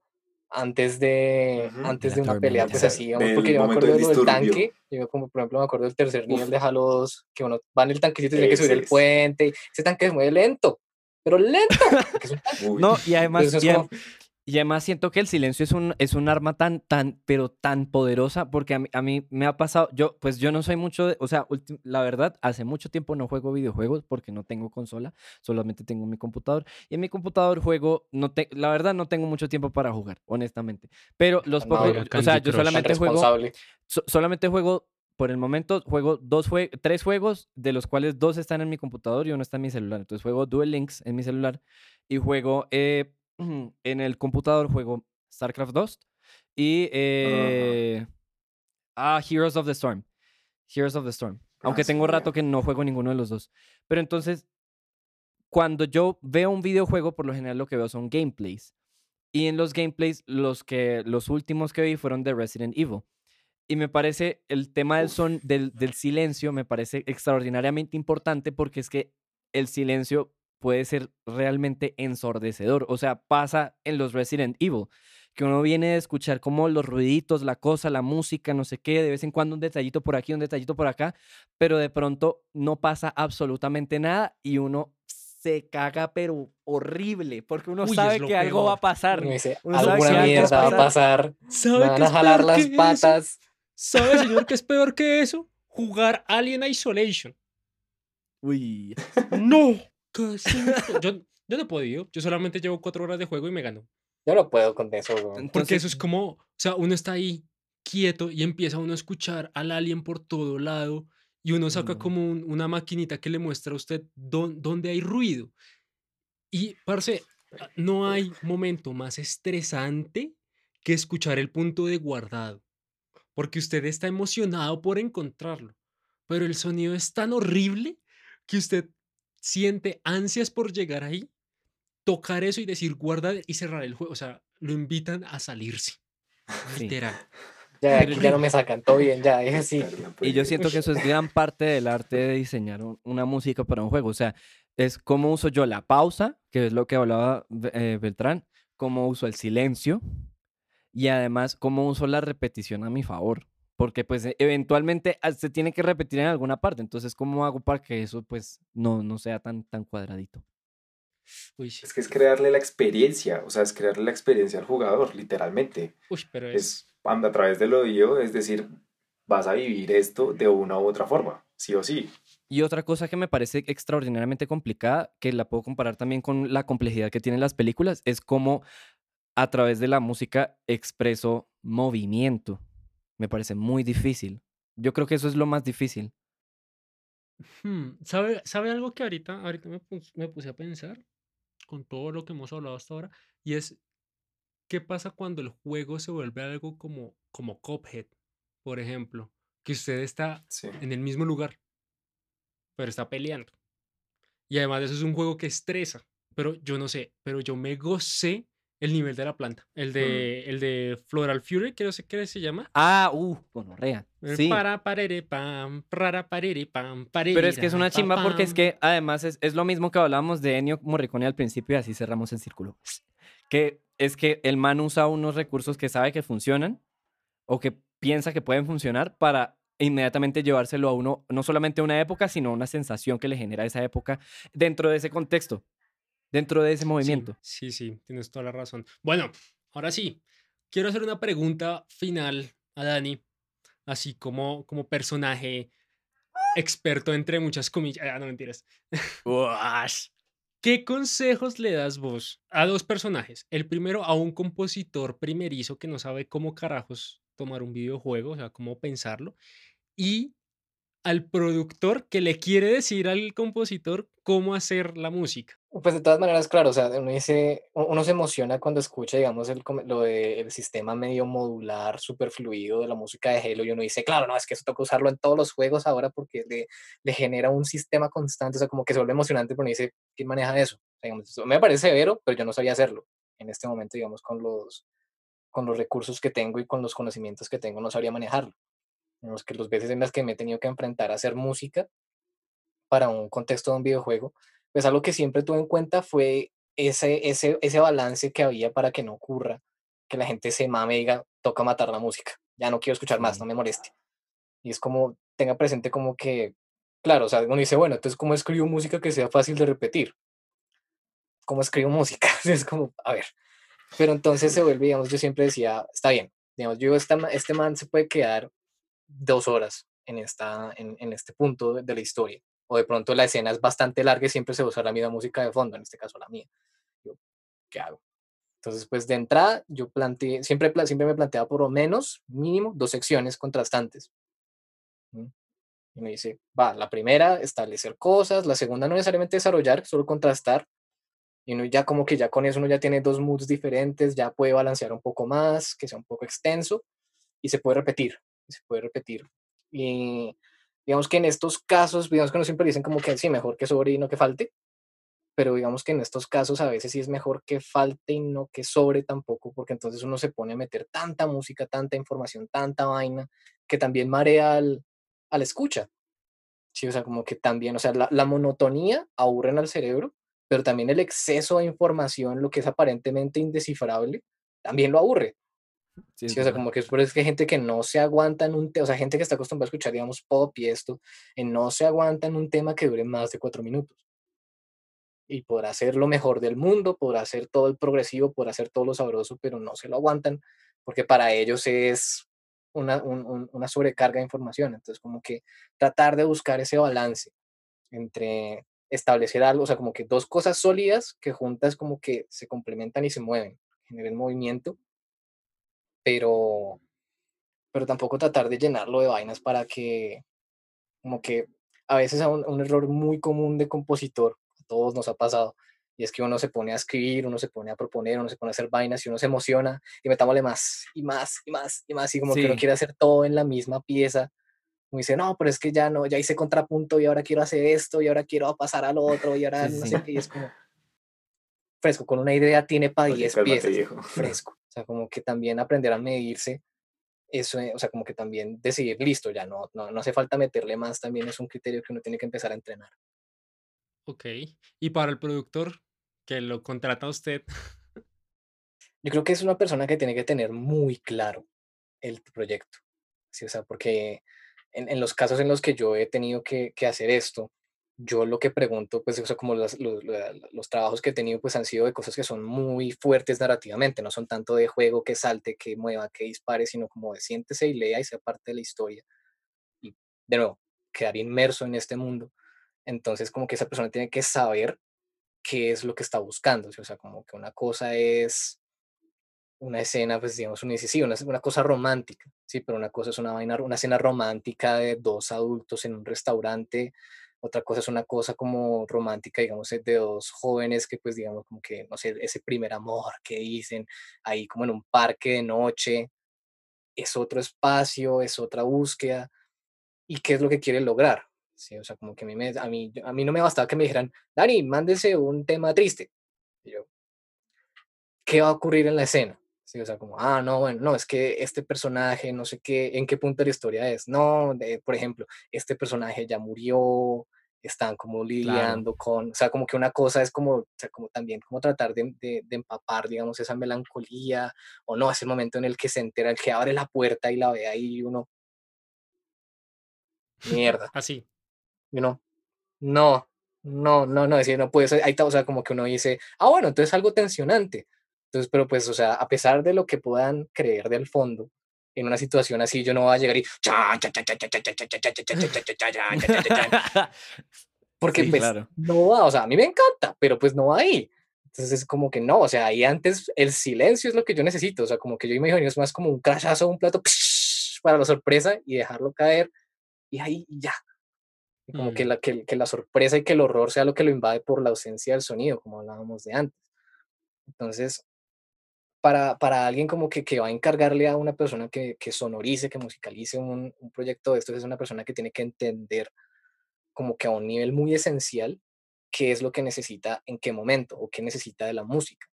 antes de, Ujú. antes La de una pelea, pues así, digamos, porque yo me acuerdo de del lo del disturbio. tanque, yo como por ejemplo me acuerdo del tercer nivel Uf. de Halo 2, que uno va en el tanquecito y tiene que subir Ese el es. puente, ese tanque se mueve lento, pero lento, un. No, y además, y, además siento que el silencio es un, es un arma tan, tan, pero tan poderosa, porque a mí, a mí me ha pasado, yo, pues yo no soy mucho, de- o sea, ulti- la verdad, hace mucho tiempo no juego videojuegos porque no tengo consola, solamente tengo mi computador, y en mi computador juego, no te, la verdad no tengo mucho tiempo para jugar, honestamente, pero los No, pocos, o sea, yo solamente juego, so- solamente juego, por el momento, juego dos jue- tres juegos, de los cuales dos están en mi computador y uno está en mi celular. Entonces juego Duel Links en mi celular y juego eh, (clears throat) en el computador, juego StarCraft 2 y eh, ah, Heroes of the Storm. Heroes of the Storm. Aunque Ah, tengo sí. rato que no juego ninguno de los dos. Pero entonces, cuando yo veo un videojuego, por lo general lo que veo son gameplays. Y en los gameplays, los, que, los últimos que vi fueron de Resident Evil. Y me parece el tema del, son, del, del silencio, me parece extraordinariamente importante porque es que el silencio puede ser realmente ensordecedor. O sea, pasa en los Resident Evil, que uno viene de escuchar como los ruiditos, la cosa, la música, no sé qué, de vez en cuando un detallito por aquí, un detallito por acá, pero de pronto no pasa absolutamente nada y uno se caga, pero horrible, porque uno Uy, sabe que algo va a pasar. Uno dice, Uno sabe alguna que algo mierda va a pasa. pasar, me ¿Sabe van a jalar las que eso? patas. ¿Sabe, señor, que es peor que eso? jugar Alien Isolation. Uy. ¡No! (laughs) ¿Qué es? Yo, yo no he podido. Yo solamente llevo cuatro horas de juego y me ganó. Yo no puedo con eso. Porque Entonces- eso es como, o sea, uno está ahí quieto y empieza uno a escuchar al alien por todo lado y uno saca Mm. como un- una maquinita que le muestra a usted dón- dónde hay ruido. Y, parce, no hay momento más estresante que escuchar el punto de guardado, porque usted está emocionado por encontrarlo, pero el sonido es tan horrible que usted siente ansias por llegar ahí, tocar eso y decir guarda y cerrar el juego. O sea, lo invitan a salirse. Sí. Literal. Ya, Pero aquí ya no me sacan, todo bien, ya, (laughs) es así. Y yo siento que eso es gran parte del arte de diseñar un- una música para un juego. O sea, es cómo uso yo la pausa, que es lo que hablaba eh, Beltrán, cómo uso el silencio y además cómo uso la repetición a mi favor. Porque pues e- eventualmente ah, se tiene que repetir en alguna parte. Entonces, ¿cómo hago para que eso pues no, no sea tan, tan cuadradito? Uy. Es que es crearle la experiencia, o sea, es crearle la experiencia al jugador, literalmente. Uy, pero es... Es a través del oído, es decir, vas a vivir esto de una u otra forma, sí o sí. Y otra cosa que me parece extraordinariamente complicada, que la puedo comparar también con la complejidad que tienen las películas, es cómo a través de la música expreso movimiento. Me parece muy difícil. Yo creo que eso es lo más difícil. Hmm, ¿Sabe, ¿Sabe algo que ahorita, ahorita me, pus- me puse a pensar con todo lo que hemos hablado hasta ahora? Y es, ¿qué pasa cuando el juego se vuelve algo como, como Cuphead, por ejemplo? Que usted está Sí. en el mismo lugar, pero está peleando. Y además eso es un juego que estresa. Pero yo no sé, pero yo me gocé el nivel de la planta. El de, el de Floral Fury, creo que qué se llama. Ah, uh, gonorrea. El Sí. Para, parere, pam, prara, parere, pam, Pero es que es una chimba porque es pam. que además es, es lo mismo que hablábamos de Ennio Morricone al principio y así cerramos el círculo. Que es que el man usa unos recursos que sabe que funcionan o que piensa que pueden funcionar para inmediatamente llevárselo a uno, no solamente a una época, sino a una sensación que le genera esa época dentro de ese contexto, dentro de ese movimiento. Sí, sí, sí, tienes toda la razón. Bueno, ahora sí, quiero hacer una pregunta final a Dani, así como, como personaje experto entre muchas comillas. Ah, no mentiras. (laughs) ¿Qué consejos le das vos a dos personajes? El primero a un compositor primerizo que no sabe cómo carajos tomar un videojuego, o sea, cómo pensarlo, y al productor que le quiere decir al compositor cómo hacer la música. Pues de todas maneras, claro, o sea, uno dice, uno se emociona cuando escucha, digamos, el, lo del sistema medio modular, super fluido de la música de Halo, y uno dice, claro, no, es que eso toca usarlo en todos los juegos ahora porque le, genera un sistema constante, o sea, como que se vuelve emocionante, pero uno dice, ¿quién maneja eso me parece severo, pero yo no sabía hacerlo en este momento, digamos, con los, con los recursos que tengo y con los conocimientos que tengo, no sabría manejarlo. Digamos que las veces en las que me he tenido que enfrentar a hacer música para un contexto de un videojuego, pues algo que siempre tuve en cuenta fue ese, ese, ese balance que había para que no ocurra que la gente se mame y diga, toca matar la música, ya no quiero escuchar más, no me moleste. Y es como, tenga presente como que, claro, o sea, uno dice, bueno, entonces, ¿cómo escribo música que sea fácil de repetir? ¿Cómo escribo música? (laughs) es como, a ver. Pero entonces se (laughs) vuelve, digamos, yo siempre decía, está bien, digamos, yo, esta, este man se puede quedar dos horas en, esta, en, en este punto de, la historia. O de pronto la escena es bastante larga y siempre se usa la misma música de fondo, en este caso la mía. Yo, ¿qué hago? Entonces, pues de entrada, yo planteé, siempre, siempre me planteaba por lo menos, mínimo, dos secciones contrastantes. Y me dice, va, la primera, establecer cosas, la segunda no necesariamente desarrollar, solo contrastar. Y uno ya como que ya con eso uno ya tiene dos moods diferentes, ya puede balancear un poco más, que sea un poco extenso, y se puede repetir, se puede repetir. Y digamos que en estos casos, digamos que no siempre dicen como que sí, mejor que sobre y no que falte, pero digamos que en estos casos a veces sí es mejor que falte y no que sobre tampoco, porque entonces uno se pone a meter tanta música, tanta información, tanta vaina, que también marea al, al escucha. Sí, o sea, como que también, o sea, la, la monotonía aburren al cerebro, pero también el exceso de información, lo que es aparentemente indescifrable, también lo aburre. Sí, Sí, o sea, como que es por eso que hay gente que no se aguanta en un tema, o sea, gente que está acostumbrada a escuchar, digamos, pop y esto, y no se aguanta en un tema que dure más de cuatro minutos. Y podrá ser lo mejor del mundo, podrá ser todo el progresivo, podrá ser todo lo sabroso, pero no se lo aguantan, porque para ellos es una, una sobrecarga de información. Entonces, como que tratar de buscar ese balance entre establecer algo, o sea, como que dos cosas sólidas que juntas como que se complementan y se mueven, generen movimiento, pero, pero tampoco tratar de llenarlo de vainas para que, como que a veces un, un error muy común de compositor, a todos nos ha pasado, y es que uno se pone a escribir, uno se pone a proponer, uno se pone a hacer vainas y uno se emociona y metámosle más y más y más y más y como que uno quiere hacer todo en la misma pieza. Como dice, no, pero es que ya no, ya hice contrapunto y ahora quiero hacer esto y ahora quiero pasar al otro y ahora no sé qué. Y es como fresco, con una idea tiene para 10 piezas. Fresco. O sea, como que también aprender a medirse eso, eh, o sea, como que también decidir, listo, ya no, no, no hace falta meterle más, también es un criterio que uno tiene que empezar a entrenar. Ok. ¿Y para el productor que lo contrata usted? (laughs) Yo creo que es una persona que tiene que tener muy claro el proyecto. Sí, o sea, porque en, los casos en los que yo he tenido que, hacer esto, yo lo que pregunto, pues, o como los, los, trabajos que he tenido, pues han sido de cosas que son muy fuertes narrativamente, no son tanto de juego que salte, que mueva, que dispare, sino como de siéntese y lea y sea parte de la historia. Y de nuevo, quedar inmerso en este mundo. Entonces, como que esa persona tiene que saber qué es lo que está buscando. O sea, como que una cosa es una escena, pues digamos, dice, sí, una, una cosa romántica, sí, pero una cosa es una vaina, una escena romántica de dos adultos en un restaurante, otra cosa es una cosa como romántica, digamos, de dos jóvenes que pues digamos como que, no sé, ese primer amor que dicen ahí como en un parque de noche, es otro espacio, es otra búsqueda, y qué es lo que quiere lograr, sí, o sea, como que a mí, me, a mí, a mí no me bastaba que me dijeran, Dani, mándese un tema triste, yo, ¿qué va a ocurrir en la escena? Sí, o sea, como, ah, no, bueno, no, es que este personaje, no sé qué, en qué punto de la historia es. No, por ejemplo, este personaje ya murió, están como lidiando con, o sea, como que una cosa es como, o sea, como también como tratar de, de, empapar, digamos, esa melancolía, o no, ese momento en el que se entera, el que abre la puerta y la ve ahí y uno, mierda. (laughs) Así. You know? No, no, no, no, decir, no puede ser, ahí está, o sea, como que uno dice, ah, bueno, entonces algo tensionante entonces, pero pues, o sea, a pesar de lo que puedan creer del fondo, en una situación así yo no voy a llegar y porque pues no va, o sea, a mí me encanta, pero pues no va ahí. Entonces es como que no, o sea, ahí antes el silencio es lo que yo necesito, o sea, como que yo imagino es más como un crashazo, un plato para la sorpresa y dejarlo caer y ahí ya. como que, la, que, que la sorpresa y que el horror sea lo que lo invade por la ausencia del sonido, como hablábamos de antes. Entonces, para, para alguien como que, que va a encargarle a una persona que, que sonorice, que musicalice un, un, proyecto de estos, es una persona que tiene que entender como que a un nivel muy esencial qué es lo que necesita en qué momento o qué necesita de la música.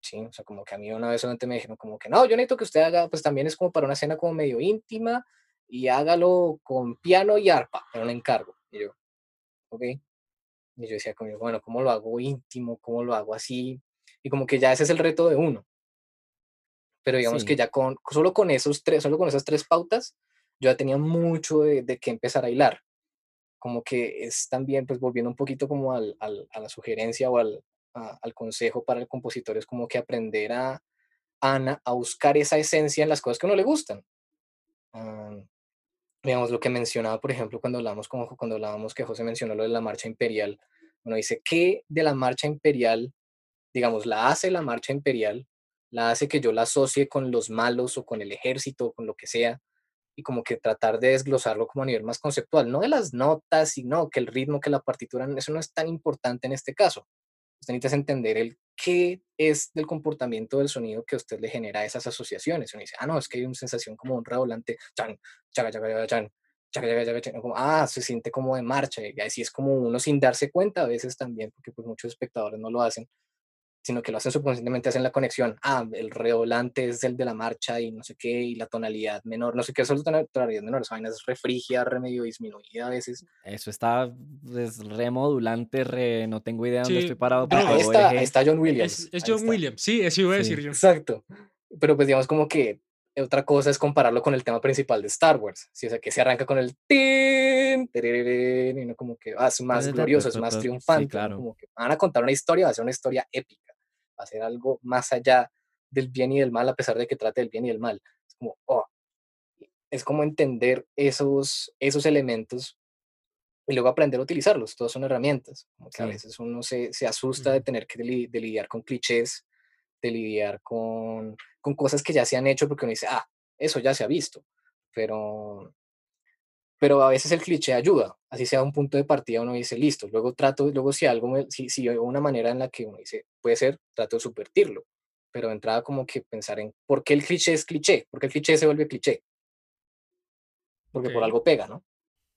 Sí, o sea, como que a mí una vez solamente me dijeron como que no, yo necesito que usted haga, pues también es como para una escena como medio íntima y hágalo con piano y arpa, era un encargo. Y yo, ok. Y yo decía conmigo, bueno, ¿cómo lo hago íntimo? ¿Cómo lo hago así? Y como que ya ese es el reto de uno pero digamos que ya con, solo con esos tres, solo con esas tres pautas, yo ya tenía mucho de, de qué empezar a hilar. Como que es también, pues volviendo un poquito como al, al, a la sugerencia o al, al consejo para el compositor, es como que aprender a, a, a, buscar esa esencia en las cosas que a uno le gustan. digamos, lo que mencionaba, por ejemplo, cuando hablamos, como cuando hablábamos que José mencionó lo de la marcha imperial, uno dice, ¿qué de la marcha imperial, digamos, la hace la marcha imperial la hace que yo la asocie con los malos o con el ejército o con lo que sea, y como que tratar de desglosarlo como a nivel más conceptual, no de las notas, sino que el ritmo, que la partitura, eso no es tan importante en este caso. Usted necesita entender el qué es del comportamiento del sonido que a usted le genera esas asociaciones. Uno dice, ah, no, es que hay una sensación como un redoblante, chan, chaga, chaga, chan, como, ah, se siente como de marcha, y así es como uno sin darse cuenta a veces también, porque pues muchos espectadores no lo hacen, sino que lo hacen subconscientemente, hacen la conexión, ah, el redoblante es el de la marcha y no sé qué, y la tonalidad menor, no sé qué, solo tonalidad menor, esa vaina es refrigia, remedio disminuida a veces. Eso está, es remodulante, re, no tengo idea dónde estoy parado. Pero ahí, está, está, John Williams. Es, John Williams, sí, eso iba a decir yo. Exacto, pero pues digamos como que otra cosa es compararlo con el tema principal de Star Wars, ¿sí? o sea, que se arranca con el tin, y no como que ah, es más glorioso, es más triunfante, claro. como que van a contar una historia, va a ser una historia épica hacer algo más allá del bien y del mal, a pesar de que trate del bien y del mal. Es como, oh. es como entender esos, esos elementos y luego aprender a utilizarlos. Todos son herramientas. Como que a Sí. veces uno se, se asusta de tener que li- de lidiar con clichés, de lidiar con, con cosas que ya se han hecho porque uno dice, ah, eso ya se ha visto. Pero, pero a veces el cliché ayuda, así sea un punto de partida, uno dice, listo, luego trato, luego si algo, me- si, si hay una manera en la que uno dice, puede ser, trato de subvertirlo, pero de entrada como que pensar en por qué el cliché es cliché, por qué el cliché se vuelve cliché, porque por algo pega, ¿no?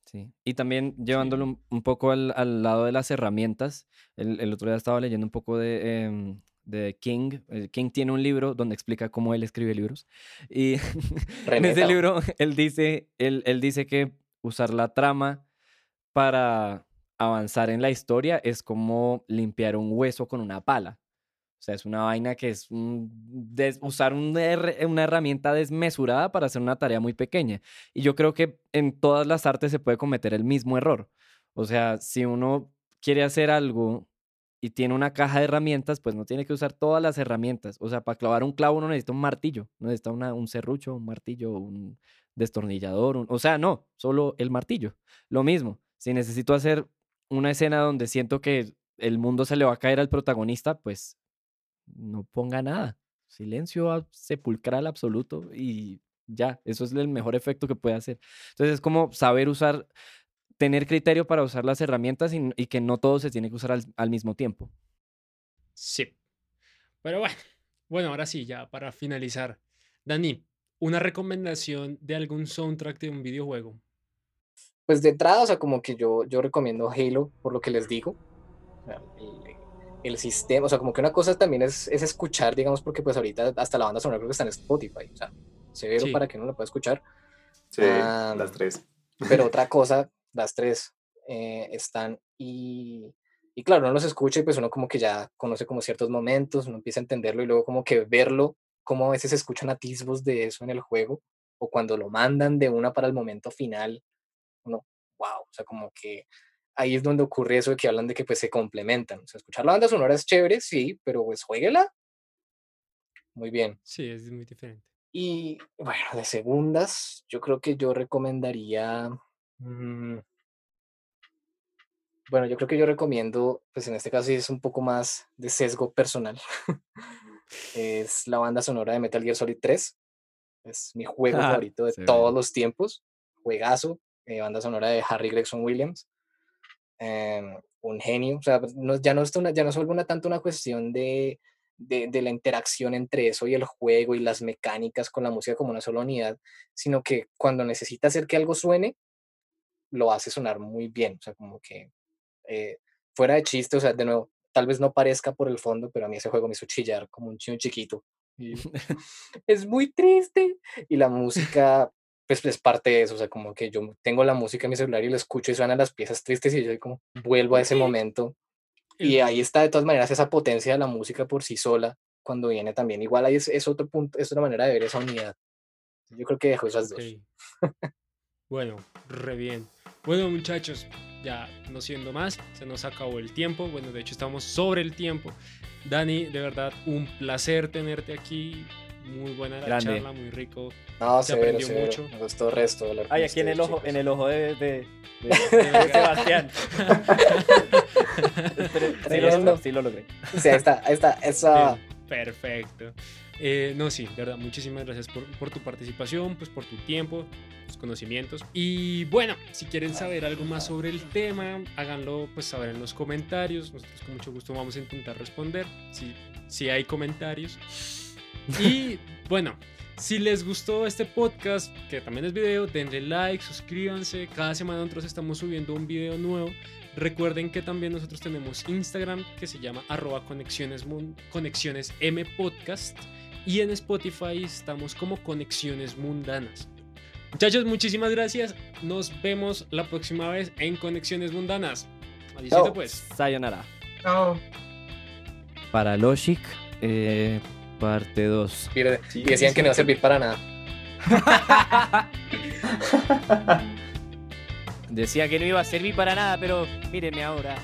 Sí. Y también llevándolo un, un poco al, al lado de las herramientas, el, el otro día estaba leyendo un poco de, em, de King. eh, King tiene un libro donde explica cómo él escribe libros. Y (laughs) en ese libro él dice, él, él dice que usar la trama para avanzar en la historia es como limpiar un hueso con una pala. O sea, es una vaina que es un des- usar un her- una herramienta desmesurada para hacer una tarea muy pequeña. Y yo creo que en todas las artes se puede cometer el mismo error. O sea, si uno quiere hacer algo y tiene una caja de herramientas, pues no tiene que usar todas las herramientas. O sea, para clavar un clavo uno necesita un martillo, no necesita una- un serrucho, un martillo, un destornillador. un- O sea, no, solo el martillo. Lo mismo, si necesito hacer una escena donde siento que el mundo se le va a caer al protagonista, pues no ponga nada. Silencio sepulcral absoluto y ya, eso es el mejor efecto que puede hacer. Entonces es como saber usar, tener criterio para usar las herramientas y, y que no todo se tiene que usar al, al mismo tiempo. Sí. Pero bueno, (laughs) bueno, ahora sí, ya para finalizar. Dani, una recomendación de algún soundtrack de un videojuego. Pues de entrada, o sea, como que yo, yo recomiendo Halo por lo que les digo. El, el sistema, o sea, como que una cosa también es, es escuchar, digamos, porque pues ahorita hasta la banda sonora creo que está en Spotify, o sea, severo Sí. para que uno lo pueda escuchar. Sí, Ah, las tres. Pero otra (laughs) cosa, las tres eh, están y, y claro, uno los escucha y pues uno como que ya conoce como ciertos momentos, uno empieza a entenderlo y luego como que verlo, como a veces se escuchan atisbos de eso en el juego o cuando lo mandan de una para el momento final, uno, wow, o sea, como que ahí es donde ocurre eso de que hablan de que pues se complementan, o sea, escuchar la banda sonora es chévere, sí, pero pues jueguela. Muy bien. Sí, es muy diferente. Y bueno, de segundas, yo creo que yo recomendaría. Mm, bueno, yo creo que yo recomiendo, pues en este caso sí es un poco más de sesgo personal. (laughs) es la banda sonora de Metal Gear Solid 3. Es mi juego Ah, favorito de todos los tiempos. Juegazo. eh, banda sonora de Harry Gregson Williams. em, un genio. O sea, no- ya, no es una, ya no se vuelve una, tanto una cuestión de, de, de la interacción entre eso y el juego y las mecánicas con la música como una sola unidad, sino que cuando necesita hacer que algo suene, lo hace sonar muy bien. O sea, como que eh, fuera de chiste, o sea, de nuevo, tal vez no parezca por el fondo, pero a mí ese juego me hizo chillar como un chino chiquito. y (laughs) (laughs) es muy triste. Y la música, pues es parte de eso, o sea, como que yo tengo la música en mi celular y la escucho y suenan las piezas tristes y yo como vuelvo a ese momento. Y ahí está de todas maneras esa potencia de la música por sí sola cuando viene también. Igual ahí es, es otro punto, es otra manera de ver esa unidad. Yo creo que dejo esas dos. Bueno, re bien. Bueno, muchachos, ya no siendo más, se nos acabó el tiempo. Bueno, de hecho estamos sobre el tiempo. Dani, de verdad, un placer tenerte aquí. Muy buena la Grande. charla, muy rico. No, Se severo, aprendió severo. mucho. Me gustó el resto. hablar Ay, aquí en el ojo, chicos. en el ojo de, de, de- (laughs) de Sebastián. (laughs) Espere, sí, lo sí lo logré. Sí, ahí está, ahí está. Esa... Bien, Perfecto. Eh, no, sí, de verdad, muchísimas gracias por, por tu participación, pues por tu tiempo, tus conocimientos. Y bueno, si quieren saber algo más sobre el tema, háganlo pues saber en los comentarios. Nosotros con mucho gusto vamos a intentar responder si, si hay comentarios. Y (laughs) bueno, si les gustó este podcast, que también es video, denle like, suscríbanse. Cada semana nosotros estamos subiendo un video nuevo. Recuerden que también nosotros tenemos Instagram que se llama arroba conexiones, mun- conexiones M Podcast y en Spotify estamos como Conexiones Mundanas. Muchachos, muchísimas gracias. Nos vemos la próxima vez en Conexiones Mundanas. Chao. pues. Sayonara. Chao. Para Logic, eh, parte 2. Y de- Sí, y decían que no iba a servir para nada. (laughs) Decía que no iba a servir para nada, pero mírenme ahora.